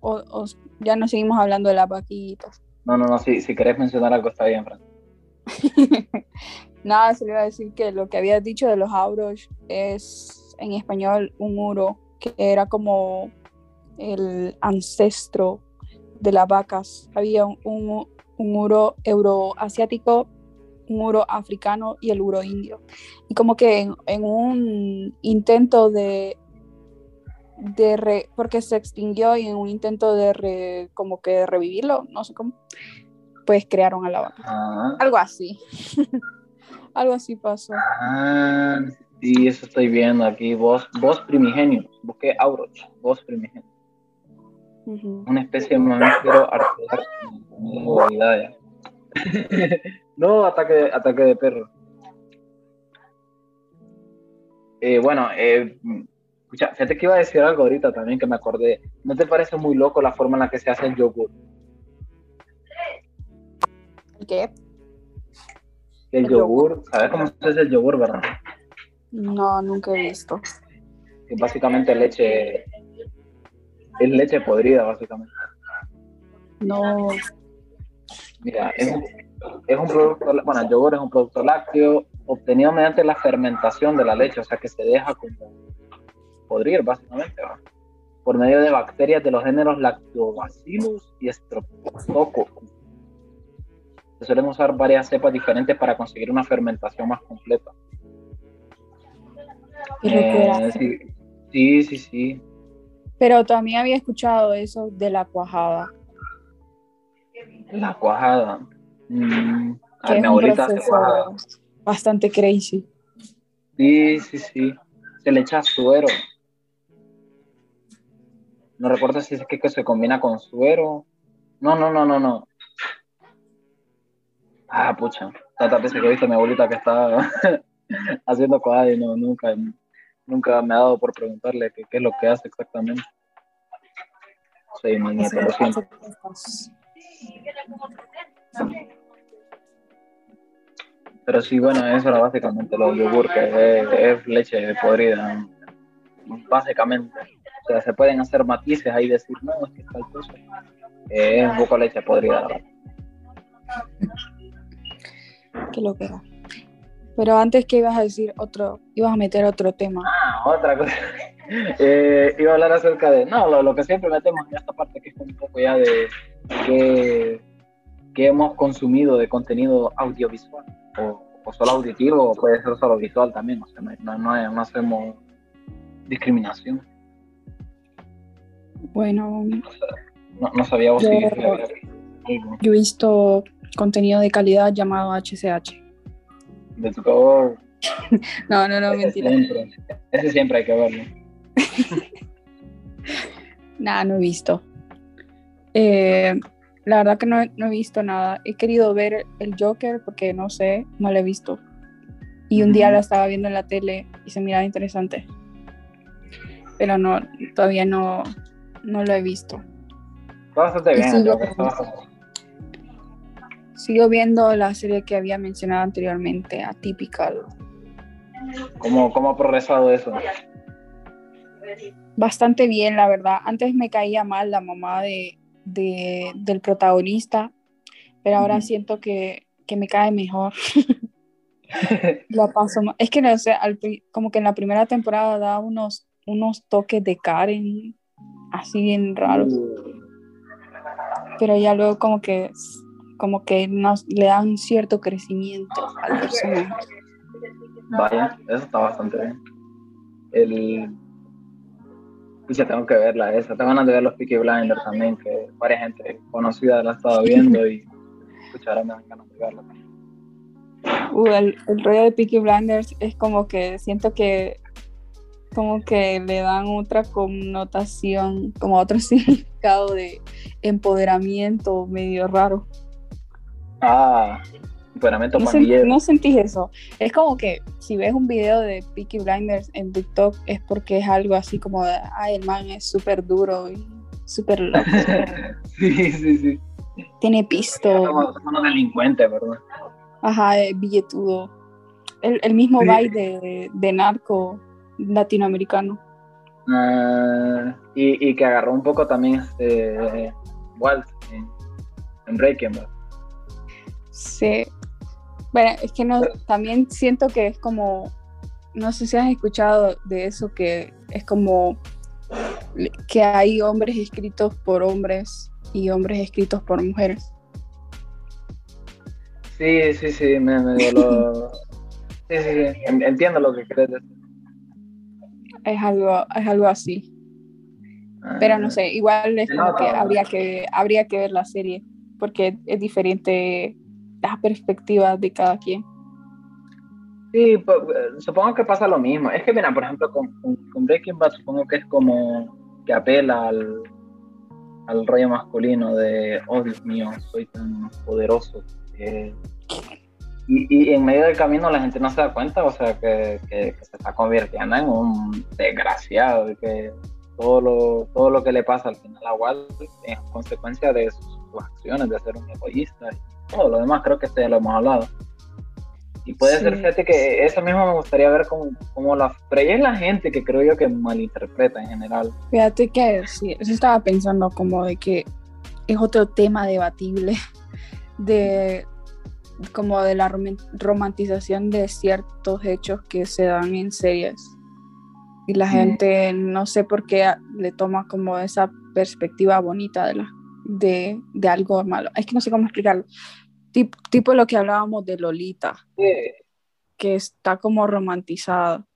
o, ya no seguimos hablando de las vaquitas. No, no, no, si, si querés mencionar algo está bien, Fran. (laughs) Nada, se le iba a decir que lo que habías dicho de los auros es en español un uro, que era como el ancestro de las vacas. Había un, un, un uro euroasiático, un uro africano y el uro indio. Y como que en un intento de de re, porque se extinguió y en un intento de re, como que revivirlo, no sé cómo, pues crearon a la vaca. Ah, Algo así. (laughs) Algo así pasó. ah, sí, eso estoy viendo aquí. Voz, voz primigenio. Busqué Auroch, voz primigenio. Ujú. Una especie de mamífero artiodáctilo. (laughs) no, ataque, ataque de perro. Eh, bueno, eh, escucha, fíjate que iba a decir algo ahorita también que me acordé. ¿No te parece muy loco la forma en la que se hace el yogur? ¿El qué? El, El yogur, ¿sabes cómo se hace el yogur, verdad? No, nunca he visto. Que básicamente leche, es leche podrida, básicamente. No, Mira, es un, es un producto, bueno, el yogur es un producto lácteo obtenido mediante la fermentación de la leche, o sea que se deja como podrir, básicamente, ¿va? por medio de bacterias de los géneros Lactobacillus y Streptococcus. Se suelen usar varias cepas diferentes para conseguir una fermentación más completa. Eh, sí, sí, sí, sí. Pero también había escuchado eso de la cuajada. La cuajada. Mm, es mi abuelita hace cuajada. bastante crazy. Sí, sí, sí. Se le echa suero. No recuerdo si es que, que se combina con suero. No, no, no, no, no. Ah, pucha. Tantas veces que he visto a mi abuelita que está (laughs) haciendo cosas y no, nunca, nunca me ha dado por preguntarle qué, qué es lo que hace exactamente. Soy mi lo siento. Pero sí, bueno, eso era básicamente lo yogur, que es, es leche podrida, básicamente. O sea, se pueden hacer matices ahí decir, no, es que es tal cosa. Eh, es un poco leche podrida. (laughs) Qué locura. Pero antes que ibas a decir otro, ibas a meter otro tema. Ah, otra cosa. (laughs) Eh, iba a hablar acerca de, no, lo, lo que siempre metemos en esta parte, que es un poco ya de que, que hemos consumido de contenido audiovisual, o, o solo auditivo, o puede ser solo visual también, o sea, no, no, no hacemos discriminación. Bueno, No, no sabía vos Yo- si yo he visto contenido de calidad llamado HCH. de tu favor. (laughs) No, no, no, ese mentira. siempre, ese siempre hay que verlo. (laughs) Nada, no he visto. Eh, la verdad que no, he- no he visto nada. He querido ver el Joker porque no sé, no lo he visto. Y un día lo estaba viendo en la tele y se miraba interesante. Pero no, todavía no, no lo he visto. Bastante bien, sigo- Sigo viendo la serie que había mencionado anteriormente, Atypical. ¿Cómo, ¿Cómo ha progresado eso? Bastante bien, la verdad. Antes me caía mal la mamá de, de- del protagonista, pero ahora siento que, que me cae mejor. (laughs) La paso Es que no sé, como que en la primera temporada da unos, unos toques de Karen así bien raros, pero ya luego como que como que nos le dan cierto crecimiento al personaje. Vaya, eso está bastante bien. El. Pucha, tengo que verla esa. Tengo ganas de ver los Peaky Blinders también, que varias gente conocida la ha estado viendo y. Ahora me dan ganas de verla. Uh, el, el rollo de Peaky Blinders es como que siento que como que le dan otra connotación, como otro (laughs) significado de empoderamiento medio raro. Ah, empoderamiento ¿No, sen- no sentís eso? Es como que si ves un video de Peaky Blinders en TikTok es porque es algo así como de, ay, el man es súper duro y súper loco, (laughs) sí, sí, sí. tiene pisto, Somos, somos delincuentes, ¿verdad? ajá, es billetudo. El, el mismo Sí. de, de narco latinoamericano. Ah, y, y que agarró un poco también este. Walt en, en Breaking Bad. Sí. Bueno, es que no, también siento que es como, no sé si has escuchado de eso, que es como que hay hombres escritos por hombres y hombres escritos por mujeres. Sí, sí, sí, me, me lo... (laughs) sí, sí, sí, entiendo lo que crees decir. Es algo, es algo así. Pero no ah. sé, igual es como que habría que habría que ver la serie porque es diferente la perspectiva de cada quien. Sí, pues, supongo que pasa lo mismo. Es que, mira, por ejemplo, con, con, Breaking Bad supongo que es como que apela al, al rollo masculino de, oh Dios mío, soy tan poderoso. Y, y, en medio del camino la gente no se da cuenta, o sea, que, que, se está convirtiendo en un desgraciado y que todo lo, todo lo que le pasa al final a Walt es consecuencia de sus, acciones, de ser un egoísta y todo lo demás, creo que esto ya lo hemos hablado. Y puede ser, fíjate que eso mismo me gustaría ver como, como la... Pero es la gente que creo yo que malinterpreta en general. Fíjate que sí, eso estaba pensando como de que es otro tema debatible de como de la romantización de ciertos hechos que se dan en series y la gente no sé por qué le toma como esa perspectiva bonita de, la, de, de algo malo. Es que no sé cómo explicarlo. Tipo, tipo lo que hablábamos de Lolita, que está como romantizado.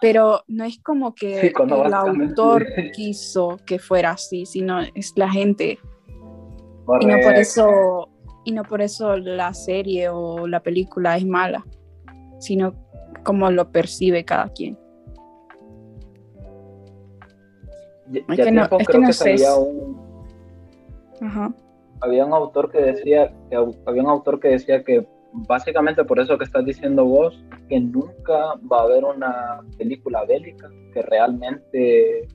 Pero no es como que el autor (laughs) quiso que fuera así, sino es la gente. Y no por eso y no por eso la serie o la película es mala, sino como lo percibe cada quien. Ya, es que no, creo que, había un había un autor que decía que había un autor que decía que básicamente por eso que estás diciendo vos que nunca va a haber una película bélica que realmente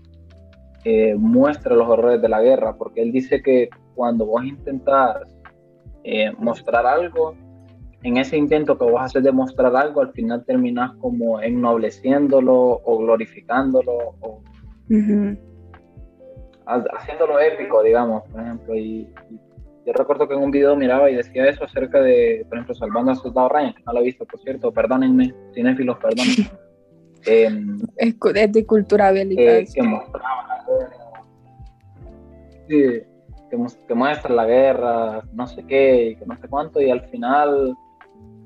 eh, muestre los horrores de la guerra porque él dice que cuando vos intentás eh, mostrar algo en ese intento que vos haces de mostrar algo al final terminas como ennobleciéndolo o glorificándolo o haciéndolo épico, digamos, por ejemplo. Y, yo recuerdo que en un video miraba y decía eso acerca de, por ejemplo, Salvando a Soldado Ryan, que no lo he visto, por cierto, perdónenme, cinéfilos, perdón. (laughs) Eh, es, de cultura bélica. que mostraba. Sí, que, muestra la guerra, no sé qué, y que no sé cuánto, y al final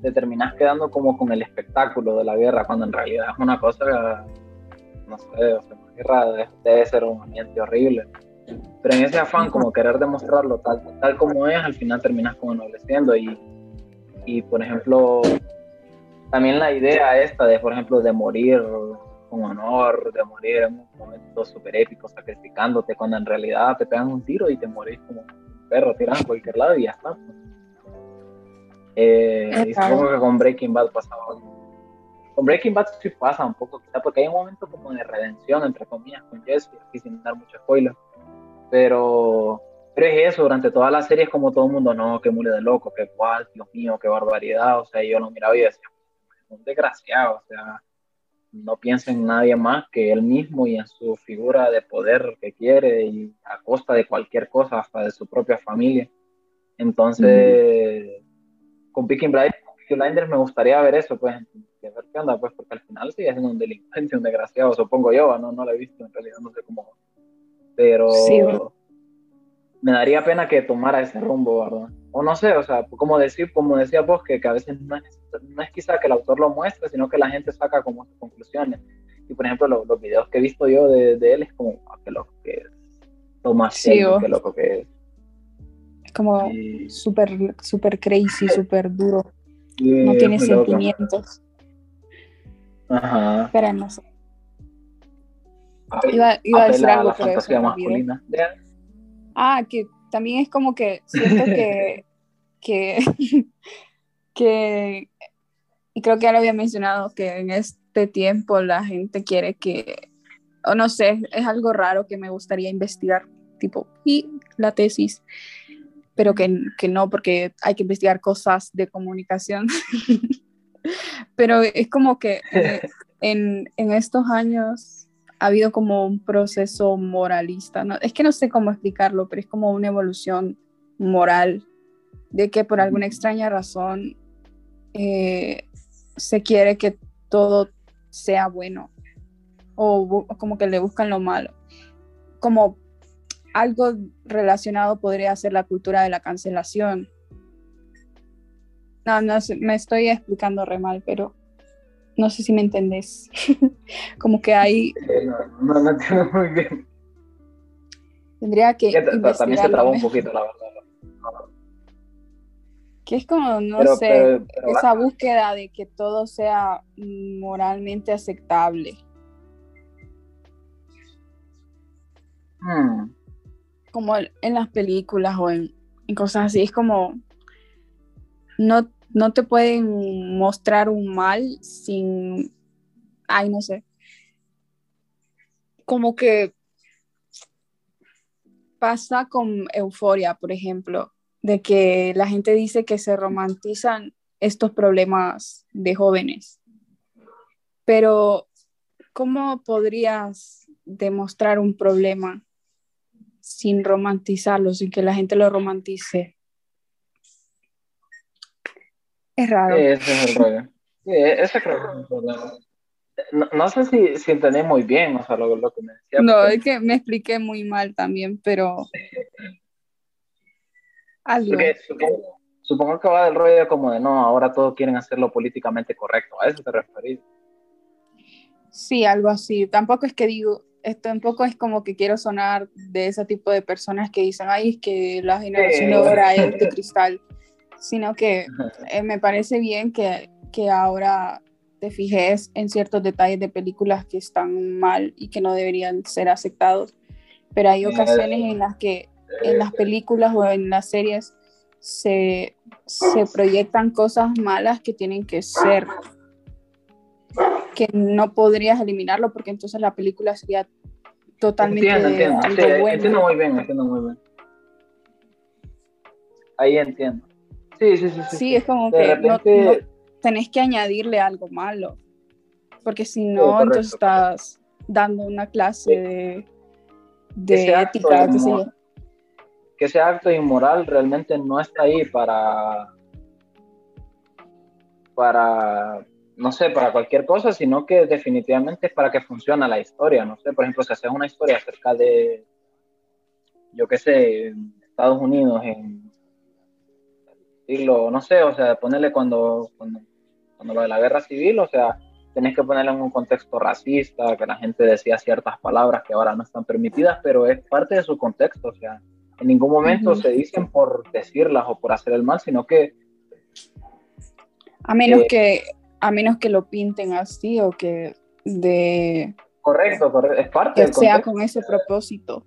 te terminas quedando como con el espectáculo de la guerra, cuando en realidad es una cosa, no sé, o sea, debe, ser un ambiente horrible. Pero en ese afán, como querer demostrarlo tal, tal como es, al final terminas como ennobleciendo. Y, y, por ejemplo, también la idea esta de, por ejemplo, de morir con honor, de morir en un momento súper épico, sacrificándote, cuando en realidad te pegan un tiro y te morís como un perro tirado a cualquier lado y ya está. Pues. Eh, y supongo que con Breaking Bad pasaba algo con Breaking Bad sí pasa un poco, quizá porque hay un momento como de redención, entre comillas, con Jesse, aquí sin dar mucho spoiler. Pero, pero es eso, durante toda la serie es como todo el mundo, no, qué mule de loco, qué cual, Dios mío, qué barbaridad. O sea, yo lo miraba y decía, un desgraciado, o sea, no piensa en nadie más que él mismo y en su figura de poder que quiere y a costa de cualquier cosa, hasta de su propia familia. Entonces, con Picking Blinders me gustaría ver eso, pues, ver qué onda, pues, porque al final sigue siendo un delincuente, un desgraciado, supongo yo, no, no lo he visto, en realidad no sé cómo. Pero me daría pena que tomara ese rumbo, ¿verdad? O no sé, o sea, como decir, como decía vos, que, que a veces no es, no es, quizá que el autor lo muestre, sino que la gente saca como sus conclusiones. Y por ejemplo, los videos que he visto yo de, de él es como, ah, qué loco que es. Tomás sí, qué loco que es. Es como súper, súper crazy, (laughs) súper duro. no tiene sentimientos. Ajá. Pero no sé. Iba, iba a decir algo, pero masculina. Ah, que también es como que siento que, (laughs) que, que, y creo que ya lo había mencionado, que en este tiempo la gente quiere que, o no sé, es algo raro que me gustaría investigar, tipo, y la tesis, pero que, que no, porque hay que investigar cosas de comunicación. (laughs) Pero es como que en, estos años ha habido como un proceso moralista, ¿no? es que no sé cómo explicarlo, pero es como una evolución moral de que por alguna extraña razón eh, se quiere que todo sea bueno o, como que le buscan lo malo. Como algo relacionado podría ser la cultura de la cancelación. No, no me estoy explicando re mal, pero no sé si me entendés. (laughs) Como que hay... No, no, entiendo muy bien. Tendría que... También se trabó un poquito, la verdad. Que es como, no sé, esa búsqueda de que todo sea moralmente aceptable. Hmm. Como en las películas o en, cosas así, es como no, no te pueden mostrar un mal sin, ay, no sé, como que pasa con euforia, por ejemplo, de que la gente dice que se romantizan estos problemas de jóvenes. Pero, ¿cómo podrías demostrar un problema sin romantizarlo, sin que la gente lo romantice? Es raro. Sí, ese es el rollo. Sí, ese creo que es el problema. No, sé si, si, entendí muy bien, o sea, lo, lo que me decía. No, es que me expliqué muy mal también, pero supongo, que va del rollo como de no, ahora todos quieren hacerlo políticamente correcto. ¿A eso te referís? Sí, algo así. Tampoco es que digo, esto tampoco es como que quiero sonar de ese tipo de personas que dicen, ay, es que la generación ahora es de cristal, sino que eh, me parece bien que, que ahora te fijes en ciertos detalles de películas que están mal y que no deberían ser aceptados, pero hay ocasiones en las que en las películas o en las series se, proyectan cosas malas que tienen que ser, que no podrías eliminarlo porque entonces la película sería totalmente entiendo, entiendo. entiendo muy bien, entiendo muy bien. Ahí entiendo. Sí, sí, sí. Sí, es como que tenés que añadirle algo malo, porque si no, entonces estás dando una clase de, de ética, que ese acto inmoral realmente no está ahí para, para, no sé, para cualquier cosa, sino que definitivamente es para que funcione la historia, no sé, por ejemplo, si haces una historia acerca de, yo qué sé, Estados Unidos en siglo, no sé, o sea, ponerle cuando, cuando, cuando lo de la guerra civil, o sea, tenés que ponerle en un contexto racista, que la gente decía ciertas palabras que ahora no están permitidas, pero es parte de su contexto, o sea, en ningún momento se dicen por decirlas o por hacer el mal, sino que... A menos, que, a menos que lo pinten así o que de... Correcto, correcto. es parte que sea con ese propósito.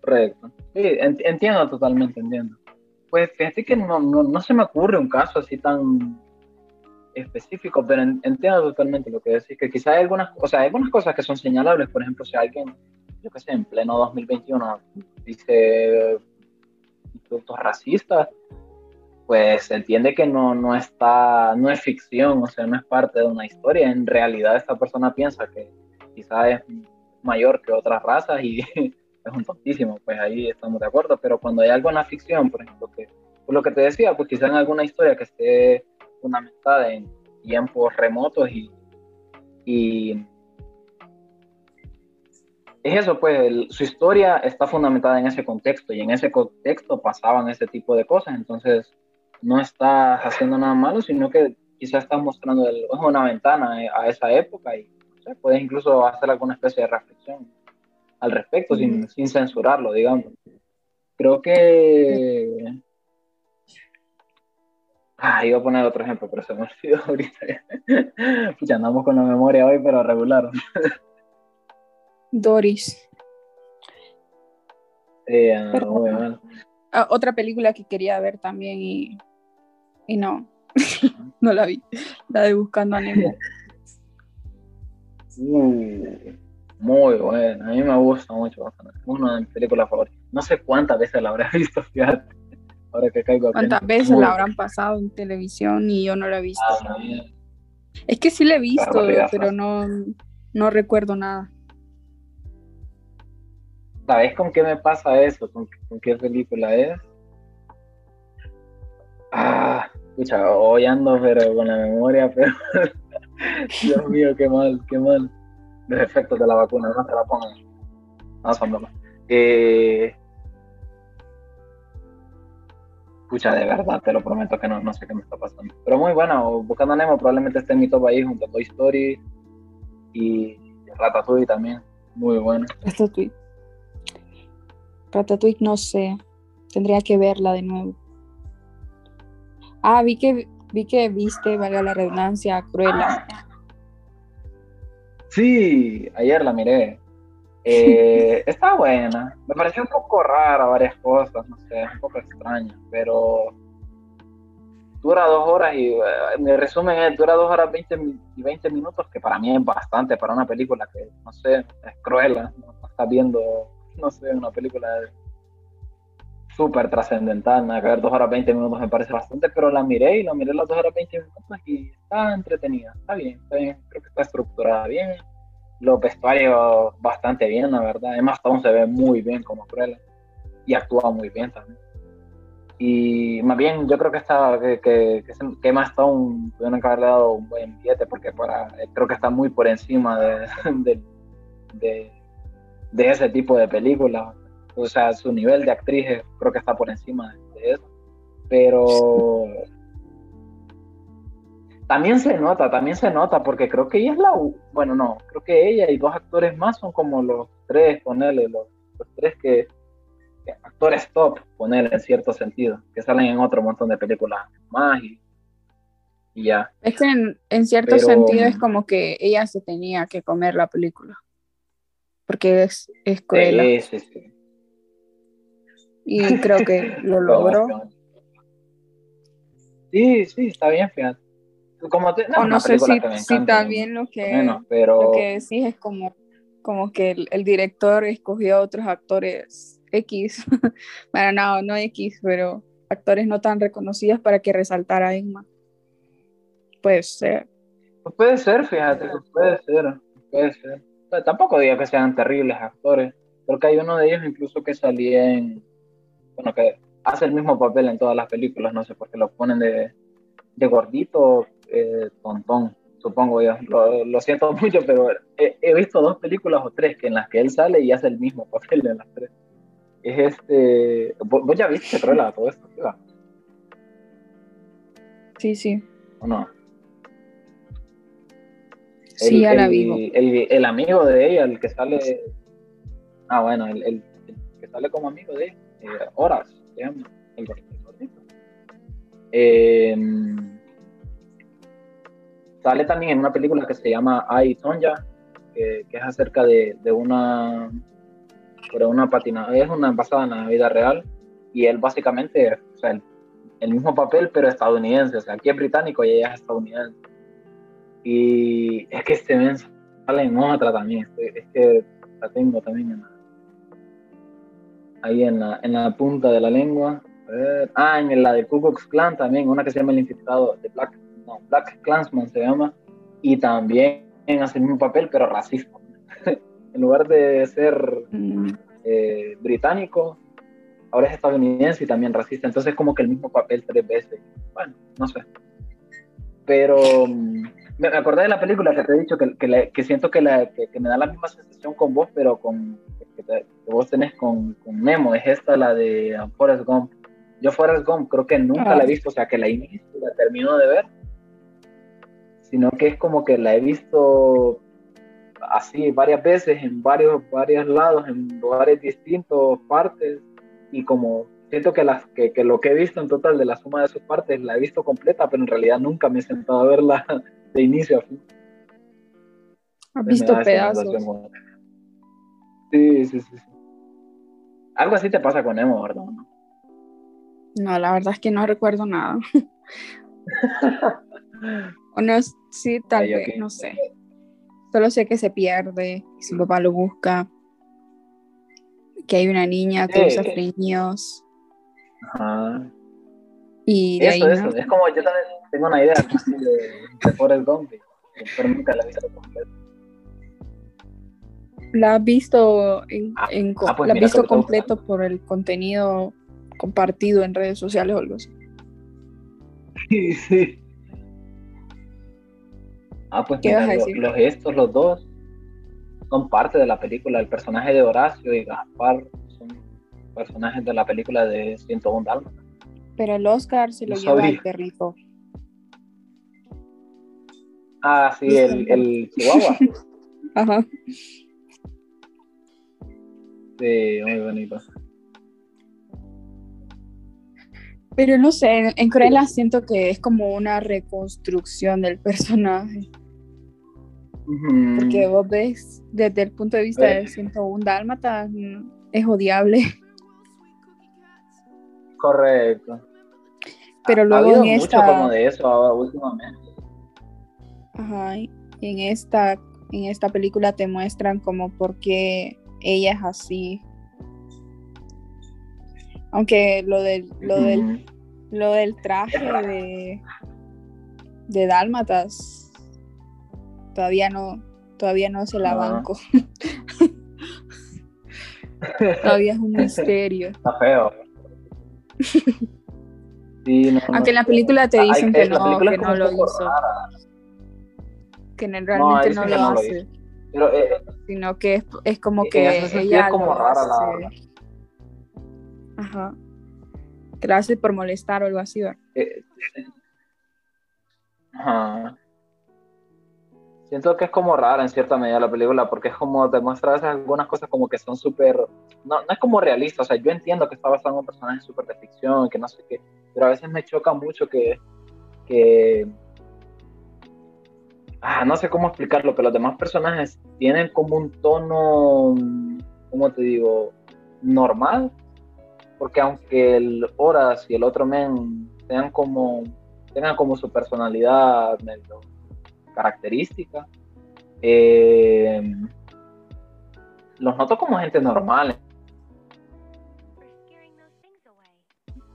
Correcto. Sí, entiendo totalmente, entiendo. Pues fíjate que no, no, no, se me ocurre un caso así tan específico, pero entiendo totalmente lo que decís, que quizás hay algunas, o sea, hay algunas cosas que son señalables, por ejemplo, si alguien yo qué sé, en pleno 2021 dice insultos racistas, pues se entiende que no, no está, no es ficción, o sea, no es parte de una historia. En realidad esta persona piensa que quizás es mayor que otras razas y (laughs) es un tontísimo, pues ahí estamos de acuerdo, pero cuando hay algo en la ficción, por ejemplo, que por lo que te decía, pues quizás en alguna historia que esté fundamentada en tiempos remotos y, y es eso, pues su historia está fundamentada en ese contexto y en ese contexto pasaban ese tipo de cosas, entonces no está haciendo nada malo, sino que quizás está mostrando una ventana a esa época y puedes incluso hacer alguna especie de reflexión al respecto sin, sin, censurarlo, digamos. Creo que... Ah, iba a poner otro ejemplo, pero se me olvidó (laughs) ahorita. ya andamos con la memoria hoy, pero regular. Doris. Ah, ah, otra película que quería ver también y, y no, (laughs) no la vi. La de Buscando a Nemo. (laughs) Uh, muy buena, a mí me gusta mucho. Una de mis películas favoritas. No sé cuántas veces la habré (laughs) visto, fíjate. Ahora que caigo ¿Cuántas veces la habrán pasado en televisión y yo no la he visto? Ah, es que sí la he visto, pero no, no recuerdo nada. ¿Sabes con qué me pasa eso? ¿Con, qué película es? Ah, escucha, hoy ando pero con la memoria, pero (laughs) Dios mío, qué mal, qué mal. Los efectos de la vacuna, no se la pongan. No, son Eh, escucha, de verdad, te lo prometo que no, no sé qué me está pasando. Pero muy bueno, Buscando Nemo probablemente esté en mi top ahí junto a Toy Story y Ratatouille también. Muy bueno. Ratatouille. Ratatouille no sé. Tendría que verla de nuevo. Ah, vi que vi que viste, valga la redundancia, Cruella. Sí, ayer la miré. Eh, (laughs) está buena. Me pareció un poco rara varias cosas, no sé, un poco extraña, pero dura dos horas y eh, mi resumen es, dura dos horas 20 y 20 minutos, que para mí es bastante para una película que, no sé, es cruel, no, estás viendo, no sé, una película súper trascendental, nada ver, dos horas 20 minutos me parece bastante, pero la miré y la miré las dos horas 20 minutos y está entretenida, está bien, está bien, creo que está estructurada bien, los vestuarios bastante bien, la verdad, Emma Stone se ve muy bien como Cruella y actúa muy bien también. Y más bien, yo creo que, está, que, que, que Emma Stone tuvieron que haberle dado un buen billete porque para, creo que está muy por encima de, (laughs) ese tipo de películas. O sea, su nivel de actriz creo que está por encima de, eso. Pero también se nota, también se nota, porque creo que ella es la. Bueno, no, creo que ella y dos actores más son como los tres, ponele, los, los tres que, actores top, poner en cierto sentido, que salen en otro montón de películas más y, ya. Es que en, cierto sentido es como que ella se tenía que comer la película, porque es, es cruel. Sí, sí, Y creo que lo (laughs) logró. Sí, sí, está bien, fíjate. Como no, no sé si, está bien lo que, pero... lo que decís, es como, como que el, el director escogió a otros actores X, (laughs) bueno, no, no X, pero actores no tan reconocidos para que resaltara a Emma. Puede ser. Puede ser, fíjate, puede ser, puede ser. Tampoco digo que sean terribles actores, porque hay uno de ellos incluso que salía en, bueno, que hace el mismo papel en todas las películas, no sé por qué lo ponen de, de gordito, eh, tontón, supongo yo. Lo, siento (laughs) mucho, pero he, he, visto dos películas o tres que en las que él sale y hace el mismo papel en las tres es este. ¿Vos, ya viste Cruella todo esto? Sí, sí. ¿O no? Sí, vi. El, el, amigo de ella, el que sale. Ah, bueno, el, el que sale como amigo de ella, eh, Horas, se llama, el gordito. Eh, sale también en una película que se llama I, Sonja, que, que es acerca de, de una pero una patina, es una basada en la vida real y él básicamente, o sea, el, mismo papel pero estadounidense, o sea, aquí es británico y ella es estadounidense. Y es que este men sale en otra también, es que la tengo también ahí en la, en la punta de la lengua. Ah, en la de Ku Klux Klan también, una que se llama El Infiltrado de Black, no, Black Klansman se llama, y también hace el mismo papel pero racista (laughs) en lugar de ser mm. eh, británico, ahora es estadounidense y también racista. Entonces, como que el mismo papel tres veces. Bueno, no sé. Pero mm, me acordé de la película que te he dicho que, que, siento que, la, que, me da la misma sensación con vos, pero con que, vos tenés con, con, Nemo. Es esta, la de Forrest Gump. Yo Forrest Gump creo que nunca la he visto, o sea, que la inicio, la termino de ver, sino que es como que la he visto así varias veces en varios, varios lados, en lugares distintos, partes, y como siento que, las, que, que, lo que he visto en total de la suma de sus partes la he visto completa, pero en realidad nunca me he sentado a verla (laughs) de inicio a fin. ¿Has visto pedazos? Sí, sí, sí, Algo así te pasa con Emo, ¿verdad? No, la verdad es que no recuerdo nada. (laughs) o no, sí, tal vez, no sé. Solo sé que se pierde, y su papá lo busca, que hay una niña que usa freños. Ajá. Y de eso, eso. Es como yo también tengo una idea de, de Forrest Gump, pero nunca la he visto completa. La has visto, en, ah, ah, pues la has visto completo por el contenido compartido en redes sociales o algo así. Sí, sí. Ah, pues mira, los, estos, los dos, son parte de la película. El personaje de Horacio y Gaspar son personajes de la película de 101 Dálmatas. Pero el Oscar se lo lleva el perrito. Ah, sí, el, el Chihuahua. (laughs) Ajá. Sí, muy bonito. Pero no sé, en Cruella siento que es como una reconstrucción del personaje. Porque vos ves desde el punto de vista del 101 Dálmata, es odiable. Correcto. Pero luego en esta. Mucho como de eso ahora últimamente. Ajá. Y en esta, en esta película te muestran como por qué ella es así. Aunque lo del, lo del, lo del traje de, de Dálmatas todavía no, todavía no se la banco. (laughs) todavía es un misterio. Está feo. (laughs) Aunque en la película te dicen que, no, que no lo hizo. Que realmente no, lo hace. Eh, sino que es, es como que ella es como rara la... Ajá. Que la hace por molestar o algo así, ¿verdad? Eh, ajá. Siento que es como rara en cierta medida la película porque es como demuestra algunas cosas como que son súper, no, no es como realista, o sea, yo entiendo que está basado en un personaje súper de ficción, que no sé qué, pero a veces me choca mucho que, que ah, no sé cómo explicarlo, pero los demás personajes tienen como un tono, ¿cómo te digo? Normal, porque aunque el Horas y el otro Men tengan como, tengan como su personalidad medio característica, eh, los noto como gente normal.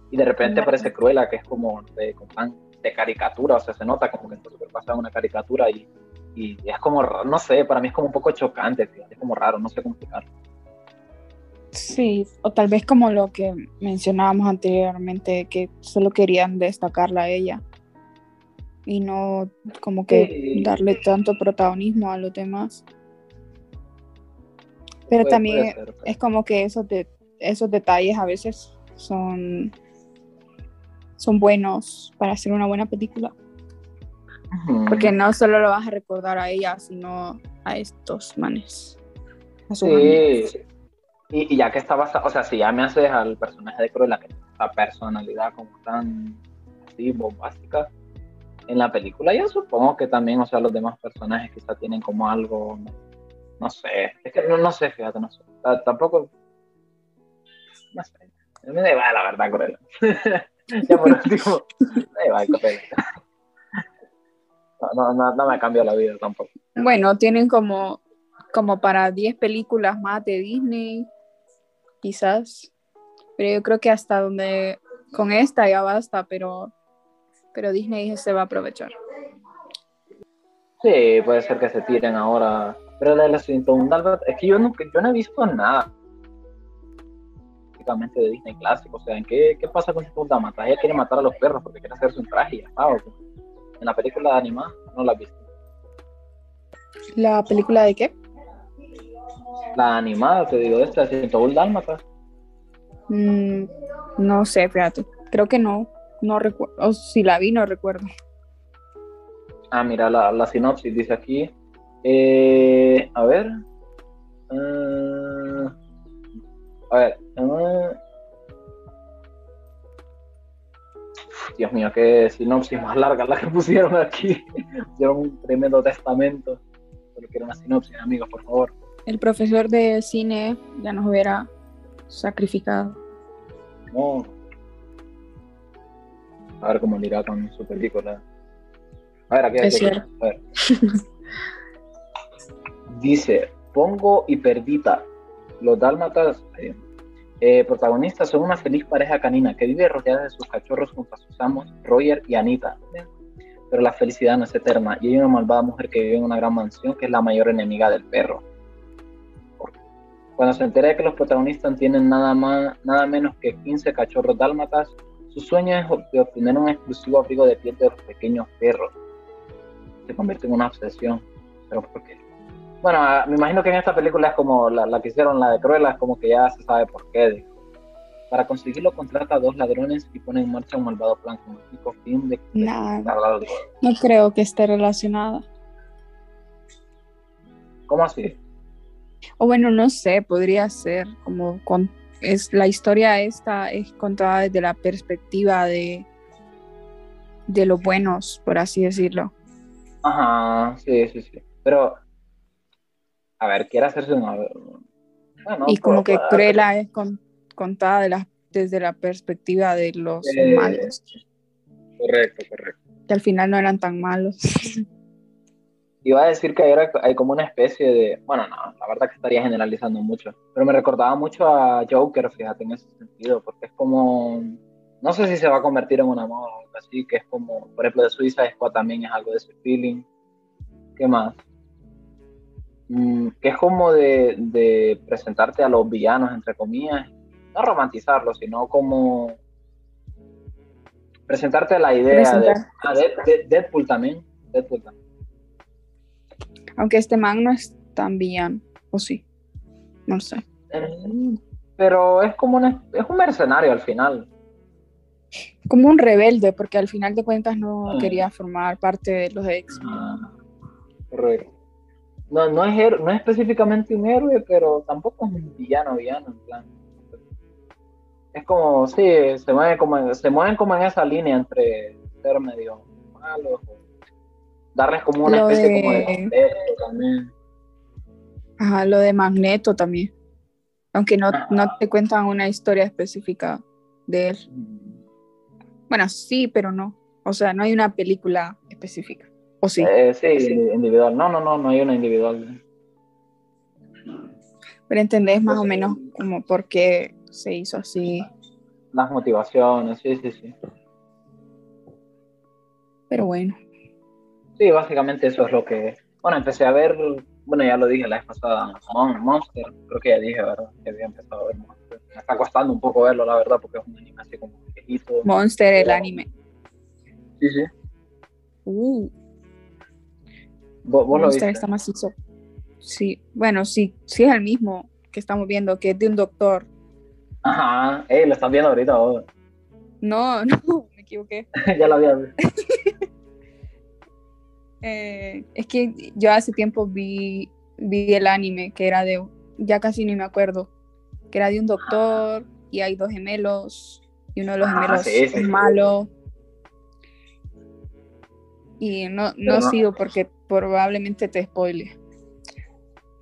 Y de repente parece Cruella, que es como de, de caricatura, o sea, se nota como que está súper pasada una caricatura y, y, es como, no sé, para mí es como un poco chocante, es como raro, no sé cómo explicarlo. Sí, o tal vez como lo que mencionábamos anteriormente, que solo querían destacarla a ella y no como que darle tanto protagonismo a los demás. Pero también es como que esos, de, esos detalles a veces son, son buenos para hacer una buena película. Porque no solo lo vas a recordar a ella, sino a estos manes. sí. Y, ya que está basado, o sea, si ya me haces al personaje de Cruella, que la personalidad como tan así bombástica, en la película. Yo supongo que también, o sea, los demás personajes quizá tienen como algo, no, sé, es que no, no, sé, fíjate, no sé. tampoco, no sé. Me da la verdad, Cruella. (laughs) ya por último, No, no, no, me cambiado la vida tampoco. Bueno, tienen como, como para 10 películas más de Disney, quizás. Pero yo creo que hasta donde con esta ya basta, pero pero Disney se va a aprovechar. Sí, puede ser que se tiren ahora. Pero de la 101 es que yo no, yo no he visto nada prácticamente de Disney clásico. O sea, ¿en qué, qué pasa con 101 Dálmatas? Ella quiere matar a los perros porque quiere hacerse un traje ya En la película de animada no la has visto. ¿La película de qué? La animada, te digo, esta, 101 Dálmatas. Mm, no sé, fíjate. Creo que no no recuerdo, o si la vi, no recuerdo. Ah, mira, la, sinopsis dice aquí. Eh, a ver. Dios mío, qué sinopsis más larga la que pusieron aquí. (laughs) pusieron un tremendo testamento. Solo quiero una sinopsis, amigos, por favor. El profesor de cine ya nos hubiera sacrificado. No, a ver cómo le irá con su película. A ver, aquí hay a ver. Dice, Pongo y Perdita, los dálmatas eh, eh, protagonistas son una feliz pareja canina que vive rodeada de sus cachorros junto a sus amos, Roger y Anita. Pero la felicidad no es eterna y hay una malvada mujer que vive en una gran mansión que es la mayor enemiga del perro. Cuando se entera de que los protagonistas tienen nada, más, nada menos que 15 cachorros dálmatas, su sueño es obtener un exclusivo abrigo de piel de los pequeños perros. Se convierte en una obsesión. ¿Pero por qué? Bueno, ah, me imagino que en esta película es como la, que hicieron, la de Cruella, es como que ya se sabe por qué. Para conseguirlo contrata a dos ladrones y pone en marcha un malvado plan con el único fin de... no creo que esté relacionada. ¿Cómo así? O bueno, no sé, podría ser como con, es la historia esta es contada desde la perspectiva de de los buenos, por así decirlo. Ajá, sí, sí, sí. Pero a ver, quiere hacerse una bueno, y como que Cruella es contada de la, desde la perspectiva de los malos. Correcto, correcto. Que al final no eran tan malos. (laughs) Iba a decir que hay como una especie de, bueno, no, la verdad que estaría generalizando mucho, pero me recordaba mucho a Joker, fíjate, en ese sentido, porque es como, no sé si se va a convertir en una moda o algo así, que es como, por ejemplo, de Suiza Squad también es algo de ese feeling. ¿Qué más? Mm, que es como de, presentarte a los villanos, entre comillas, no romantizarlos, sino como presentarte a la idea de, ah, Deadpool también, Deadpool también. Aunque este man no es tan bien, o sí, no sé. Eh, pero es como un, es un mercenario al final. Como un rebelde, porque al final de cuentas no ah. quería formar parte de los ex. Ah, correcto. No, no, es, no es específicamente un héroe, pero tampoco es un villano, villano, en plan. Es como, sí, se mueven como, se mueven como en esa línea entre ser medio malos darles como una especie como de contexto también. Ajá, lo de Magneto también. Aunque no, no te cuentan una historia específica de él. Bueno, sí, pero no. O sea, no hay una película específica. ¿O sí? Eh, sí, individual. No, no, no, no hay una individual. Pero entendés más o menos como por qué se hizo así. Las motivaciones, sí, sí, sí. Pero bueno. Sí, básicamente eso es lo que... Bueno, empecé a ver, bueno, ya lo dije la vez pasada, Monster, creo que ya dije, ¿verdad? Que había empezado a ver Monster. Me está costando un poco verlo, la verdad, porque es un anime así como viejito. Monster, el anime. Sí, sí. Uh. ¿Vos, Monster está macizo. Sí, bueno, sí, sí es el mismo que estamos viendo, que es de un doctor. Ajá, eh, lo están viendo ahorita vos. No, (laughs) no, me equivoqué. (laughs) ya lo había visto. (laughs) Eh, es que yo hace tiempo vi, vi el anime que era de, ya casi ni me acuerdo, que era de un doctor y hay dos gemelos y uno de los ah, gemelos es malo. Y no, no, ha sido porque probablemente te spoile.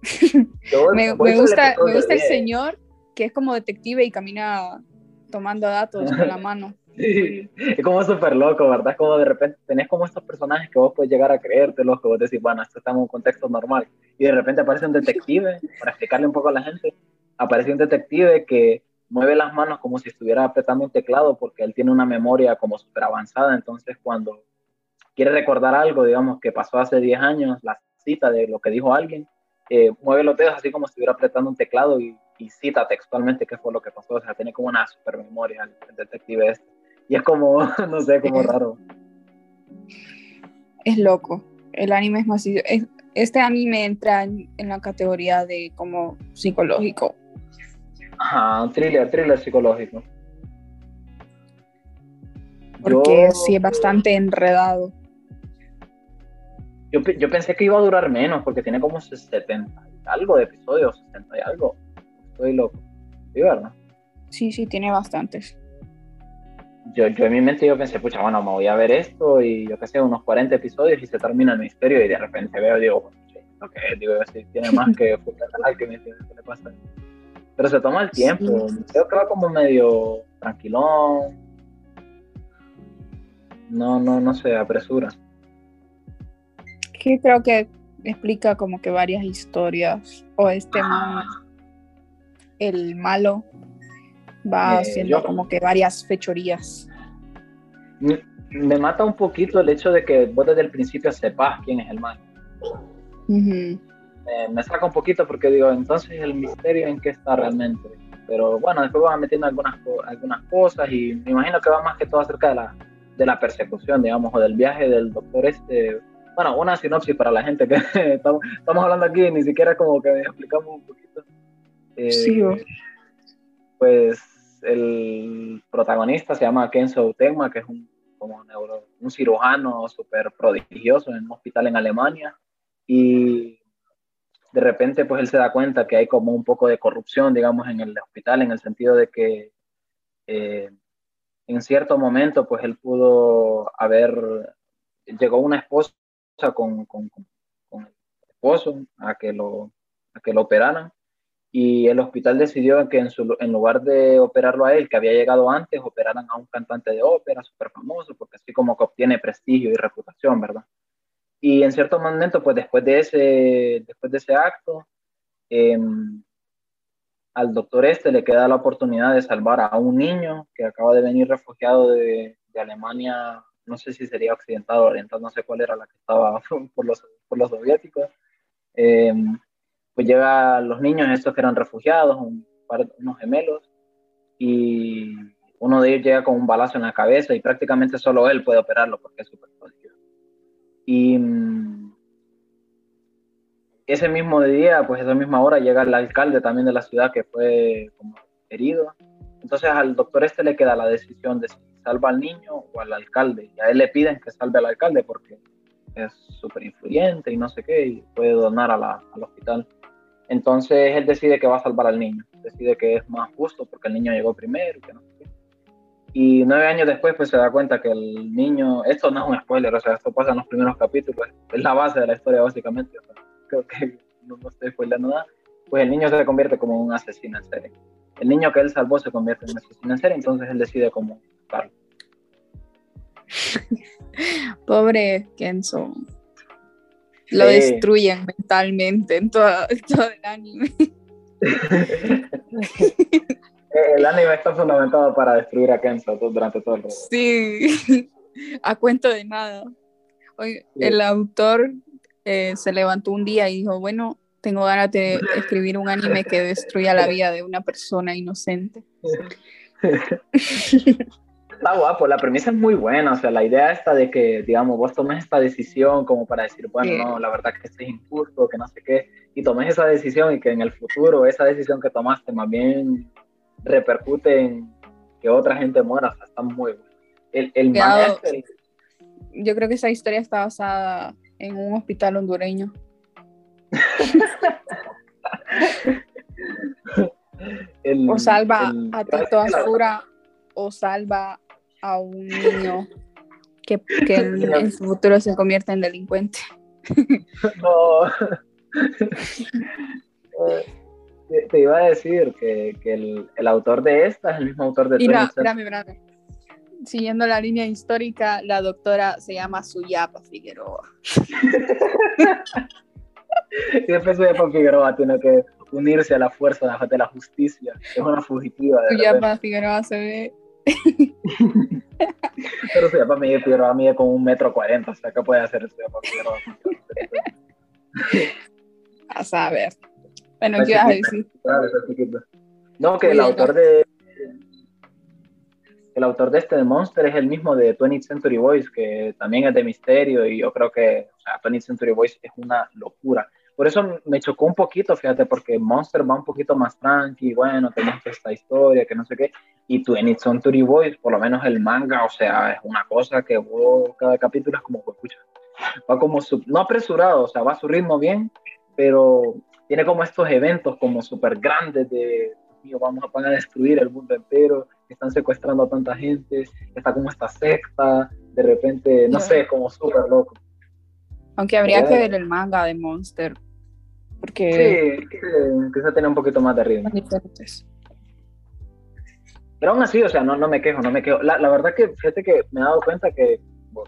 (laughs) me, gusta, me gusta el señor que es como detective y camina tomando datos con la (laughs) mano. es como súper loco, ¿verdad? Como de repente tenés como estos personajes que vos puedes llegar a creértelos, que vos decís, bueno, esto está en un contexto normal. Y de repente aparece un detective, (laughs) para explicarle un poco a la gente, aparece un detective que mueve las manos como si estuviera apretando un teclado porque él tiene una memoria como súper avanzada, entonces cuando quiere recordar algo, digamos, que pasó hace 10 años, la cita de lo que dijo alguien, eh, mueve los dedos así como si estuviera apretando un teclado y, cita textualmente qué fue lo que pasó, o sea, tiene como una super memoria el detective este. Y es como, (laughs) no sé, como raro. Es loco. El anime es más... este anime entra en, la categoría de como psicológico. Ajá, thriller, thriller psicológico. Porque sí es bastante enredado. Yo, yo, pensé que iba a durar menos porque tiene como 70 algo de episodios, 60 y algo. Estoy loco. ¿Sí, verdad? Sí, sí, tiene bastantes yo, yo en mi mente yo pensé, pucha, bueno, me voy a ver esto y yo qué sé, unos 40 episodios y se termina el misterio y de repente veo y digo, ok, digo, si tiene más que canal que me qué le pasa. Pero se toma el tiempo, creo que va como medio tranquilón, no, no, no se apresura. Que creo que explica como que varias historias, o este ah. el malo, va eh, haciendo como que varias fechorías. Me, mata un poquito el hecho de que vos desde el principio sepas quién es el mal. me saca un poquito porque digo, entonces el misterio en qué está realmente. Pero bueno, después van metiendo algunas, algunas cosas y me imagino que va más que todo acerca de la, de la persecución, digamos, o del viaje del doctor este bueno, una sinopsis para la gente que (laughs) estamos, hablando aquí, ni siquiera como que explicamos un poquito. Eh, sí. Pues el protagonista se llama Kenzo Tegma, que es un, como un cirujano súper prodigioso en un hospital en Alemania. Y de repente, pues él se da cuenta que hay como un poco de corrupción, digamos, en el hospital, en el sentido de que eh, en cierto momento, pues él pudo haber, llegó una esposa con, con, con el esposo a que, lo, a que lo operaran y el hospital decidió que en, su, en, lugar de operarlo a él, que había llegado antes, operaran a un cantante de ópera súper famoso, porque así como que obtiene prestigio y reputación, ¿verdad? Y en cierto momento, pues después de ese, después de ese acto, em, al doctor este le queda la oportunidad de salvar a un niño que acaba de venir refugiado de, de Alemania no sé si sería occidental o oriental, no sé cuál era la que estaba (laughs) por los, por los soviéticos. Eh, pues llega los niños, estos que eran refugiados, un par, unos gemelos, y uno de ellos llega con un balazo en la cabeza y prácticamente solo él puede operarlo porque es súper prodigioso. Y mm, ese mismo día, pues esa misma hora, llega el alcalde también de la ciudad que fue herido. Entonces al doctor este le queda la decisión de salva al niño o al alcalde. Y a él le piden que salve al alcalde porque es súper influyente y no sé qué, y puede donar a la, al hospital. Entonces él decide que va a salvar al niño, decide que es más justo porque el niño llegó primero que no sé qué. Y nueve años después pues se da cuenta que el niño, esto no es un spoiler, o sea, esto pasa en los primeros capítulos, es la base de la historia básicamente, creo que no, no estoy spoilando nada, pues el niño se convierte como un asesino en serie. El niño que él salvó se convierte en un asesino en serie, entonces él decide como (laughs) Pobre Kenzo. Lo destruyen mentalmente en todo, el anime. (laughs) el anime está fundamentado para destruir a Kenzo durante todo el rato. Sí, (laughs) a cuento de nada. Hoy, El autor eh, se levantó un día y dijo, bueno, tengo ganas de escribir un anime que destruya la vida de una persona inocente. Está guapo, la premisa es muy buena, o sea, la idea está de que, digamos, vos tomes esta decisión como para decir, bueno, no, la verdad que esto es injusto, que no sé qué, y tomes esa decisión y que en el futuro esa decisión que tomaste más bien repercute en que otra gente muera, o sea, está muy bueno. El, el Yo creo que esa historia está basada en un hospital hondureño. (laughs) o salva a Tito (laughs) Azura o salva a un niño que, (laughs) en, su futuro se convierta en delincuente. (laughs) No. (laughs) te, iba a decir que, el, autor de esta es el mismo autor de... Espérame, espérame. Siguiendo la línea histórica, la doctora se llama Suyapa Figueroa. Siempre Suyapa Figueroa tiene que unirse a la fuerza de la justicia. Es una fugitiva. Suyapa Figueroa se ve Pero se llama Miguel Figueroa mide como un metro cuarenta, o sea, ¿qué puede hacer ese Figueroa? A saber. Bueno, ¿qué ibas a decir? No, que el autor de el autor de este de Monster es el mismo de 20th Century Boys, que también es de misterio y yo creo que o sea, 20th Century Boys es una locura. Por eso me chocó un poquito, fíjate, porque Monster va un poquito más tranqui, bueno, tenemos esta historia, que no sé qué, y tú en It's Century Boys, por lo menos el manga, o sea, es una cosa que vos, cada capítulo es como, escucha, va como, no apresurado, o sea, va a su ritmo bien, pero tiene como estos eventos como súper grandes de, mío, vamos a, van a destruir el mundo entero, están secuestrando a tanta gente, está como esta secta, de repente, no sé, como súper loco. Aunque habría que ver el manga de Monster, porque... Sí, que, se tiene un poquito más de ritmo. Pero aún así, o sea, no, no me quejo, no me quejo. La, la verdad que, fíjate que me he dado cuenta que,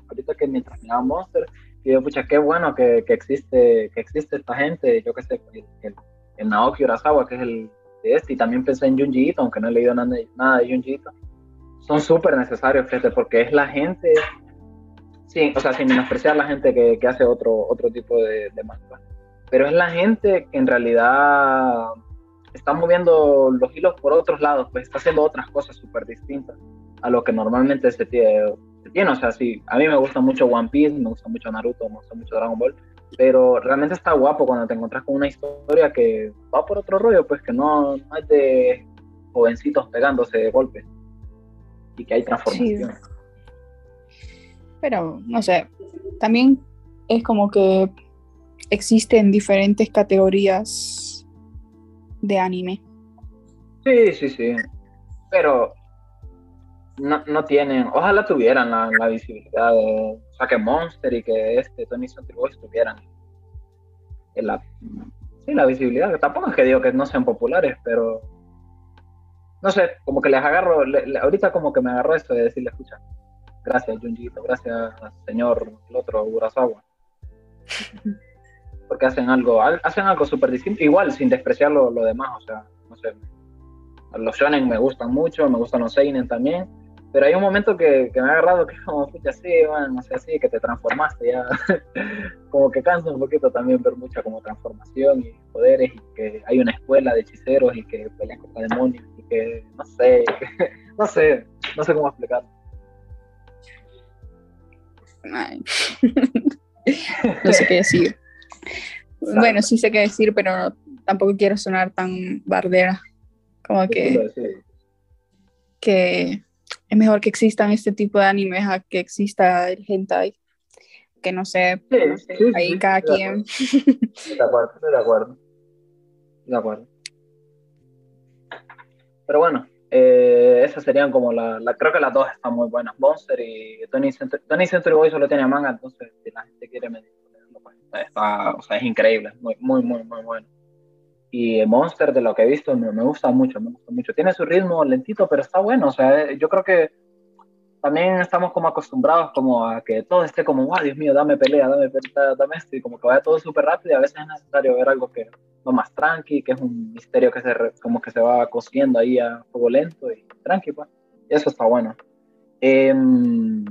ahorita que mientras miraba Monster, y yo, pucha, qué bueno que, que, existe, que existe esta gente, yo que sé, el, el, Naoki Urasawa, que es el de este, y también pensé en Junji Ito, aunque no he leído nada, nada de Junji Ito. Son súper necesarios, fíjate, porque es la gente, sí, o sea, sin menospreciar la gente que, que hace otro, otro tipo de, de manga pero es la gente que en realidad está moviendo los hilos por otros lados, pues está haciendo otras cosas súper distintas a lo que normalmente se, bien, o sea, sí, a mí me gusta mucho One Piece, me gusta mucho Naruto, me gusta mucho Dragon Ball, pero realmente está guapo cuando te encuentras con una historia que va por otro rollo, pues que no, es de jovencitos pegándose de golpes y que hay transformación. Pero, no sé, también es como que existen diferentes categorías de anime. Sí, sí, sí. Pero no, no tienen, ojalá tuvieran la, visibilidad de, o sea, que Monster y que este Tony Boys tuvieran la, sí, la visibilidad, tampoco es que digo que no sean populares, pero no sé, como que les agarro, ahorita como que me agarró esto de decirle, escucha, gracias Junjito, gracias señor el otro Urasawa, (laughs) porque hacen algo, hacen algo súper distinto, igual sin despreciar lo, lo demás, o sea, no sé, los shonen me gustan mucho, me gustan los seinen también, pero hay un momento que, me ha agarrado que como, pucha, así, bueno, no sé, así, que te transformaste ya. (laughs) como que cansa un poquito también ver mucha como transformación y poderes y que hay una escuela de hechiceros y que pelean contra demonios y que, no sé, (laughs) no sé, no sé cómo explicar. (laughs) no sé qué decir. Bueno, sí sé qué decir, pero tampoco quiero sonar tan bardera. Como que... Que es mejor que existan este tipo de animes a que exista el hentai. Que no sé, ahí cada quien. de acuerdo, de acuerdo. De acuerdo. Pero bueno, eh, esas serían como la, Creo que las dos están muy buenas. Monster y Tony Century, Tony Century Boy solo tiene manga, entonces si la gente quiere medir, está, o sea, es increíble. Muy, muy, muy, muy bueno. Y Monster, de lo que he visto, me, me, gusta mucho, me gusta mucho. Tiene su ritmo lentito, pero está bueno. O sea, yo creo que también estamos como acostumbrados como a que todo esté como, wow, Dios mío, dame pelea, dame pelea, dame esto, y como que vaya todo súper rápido y a veces es necesario ver algo que no más tranqui, que es un misterio que se como que se va cosiendo ahí a fuego lento y tranqui, pues. Y eso está bueno. Em,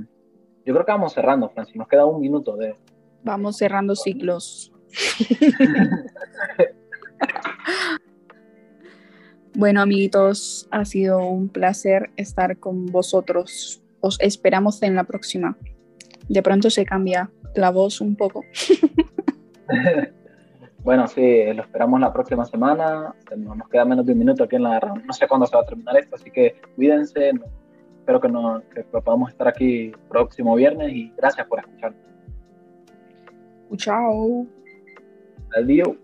yo creo que vamos cerrando, Francis, nos queda un minuto de... Vamos cerrando ciclos. (laughs) Bueno, amiguitos, ha sido un placer estar con vosotros. Os esperamos en la próxima. De pronto se cambia la voz un poco. (laughs) bueno, sí, lo esperamos la próxima semana. Nos queda menos de un minuto aquí en la No sé cuándo se va a terminar esto, así que cuídense. Espero que, nos, que podamos estar aquí próximo viernes y gracias por escucharnos. Tchau. Valeu.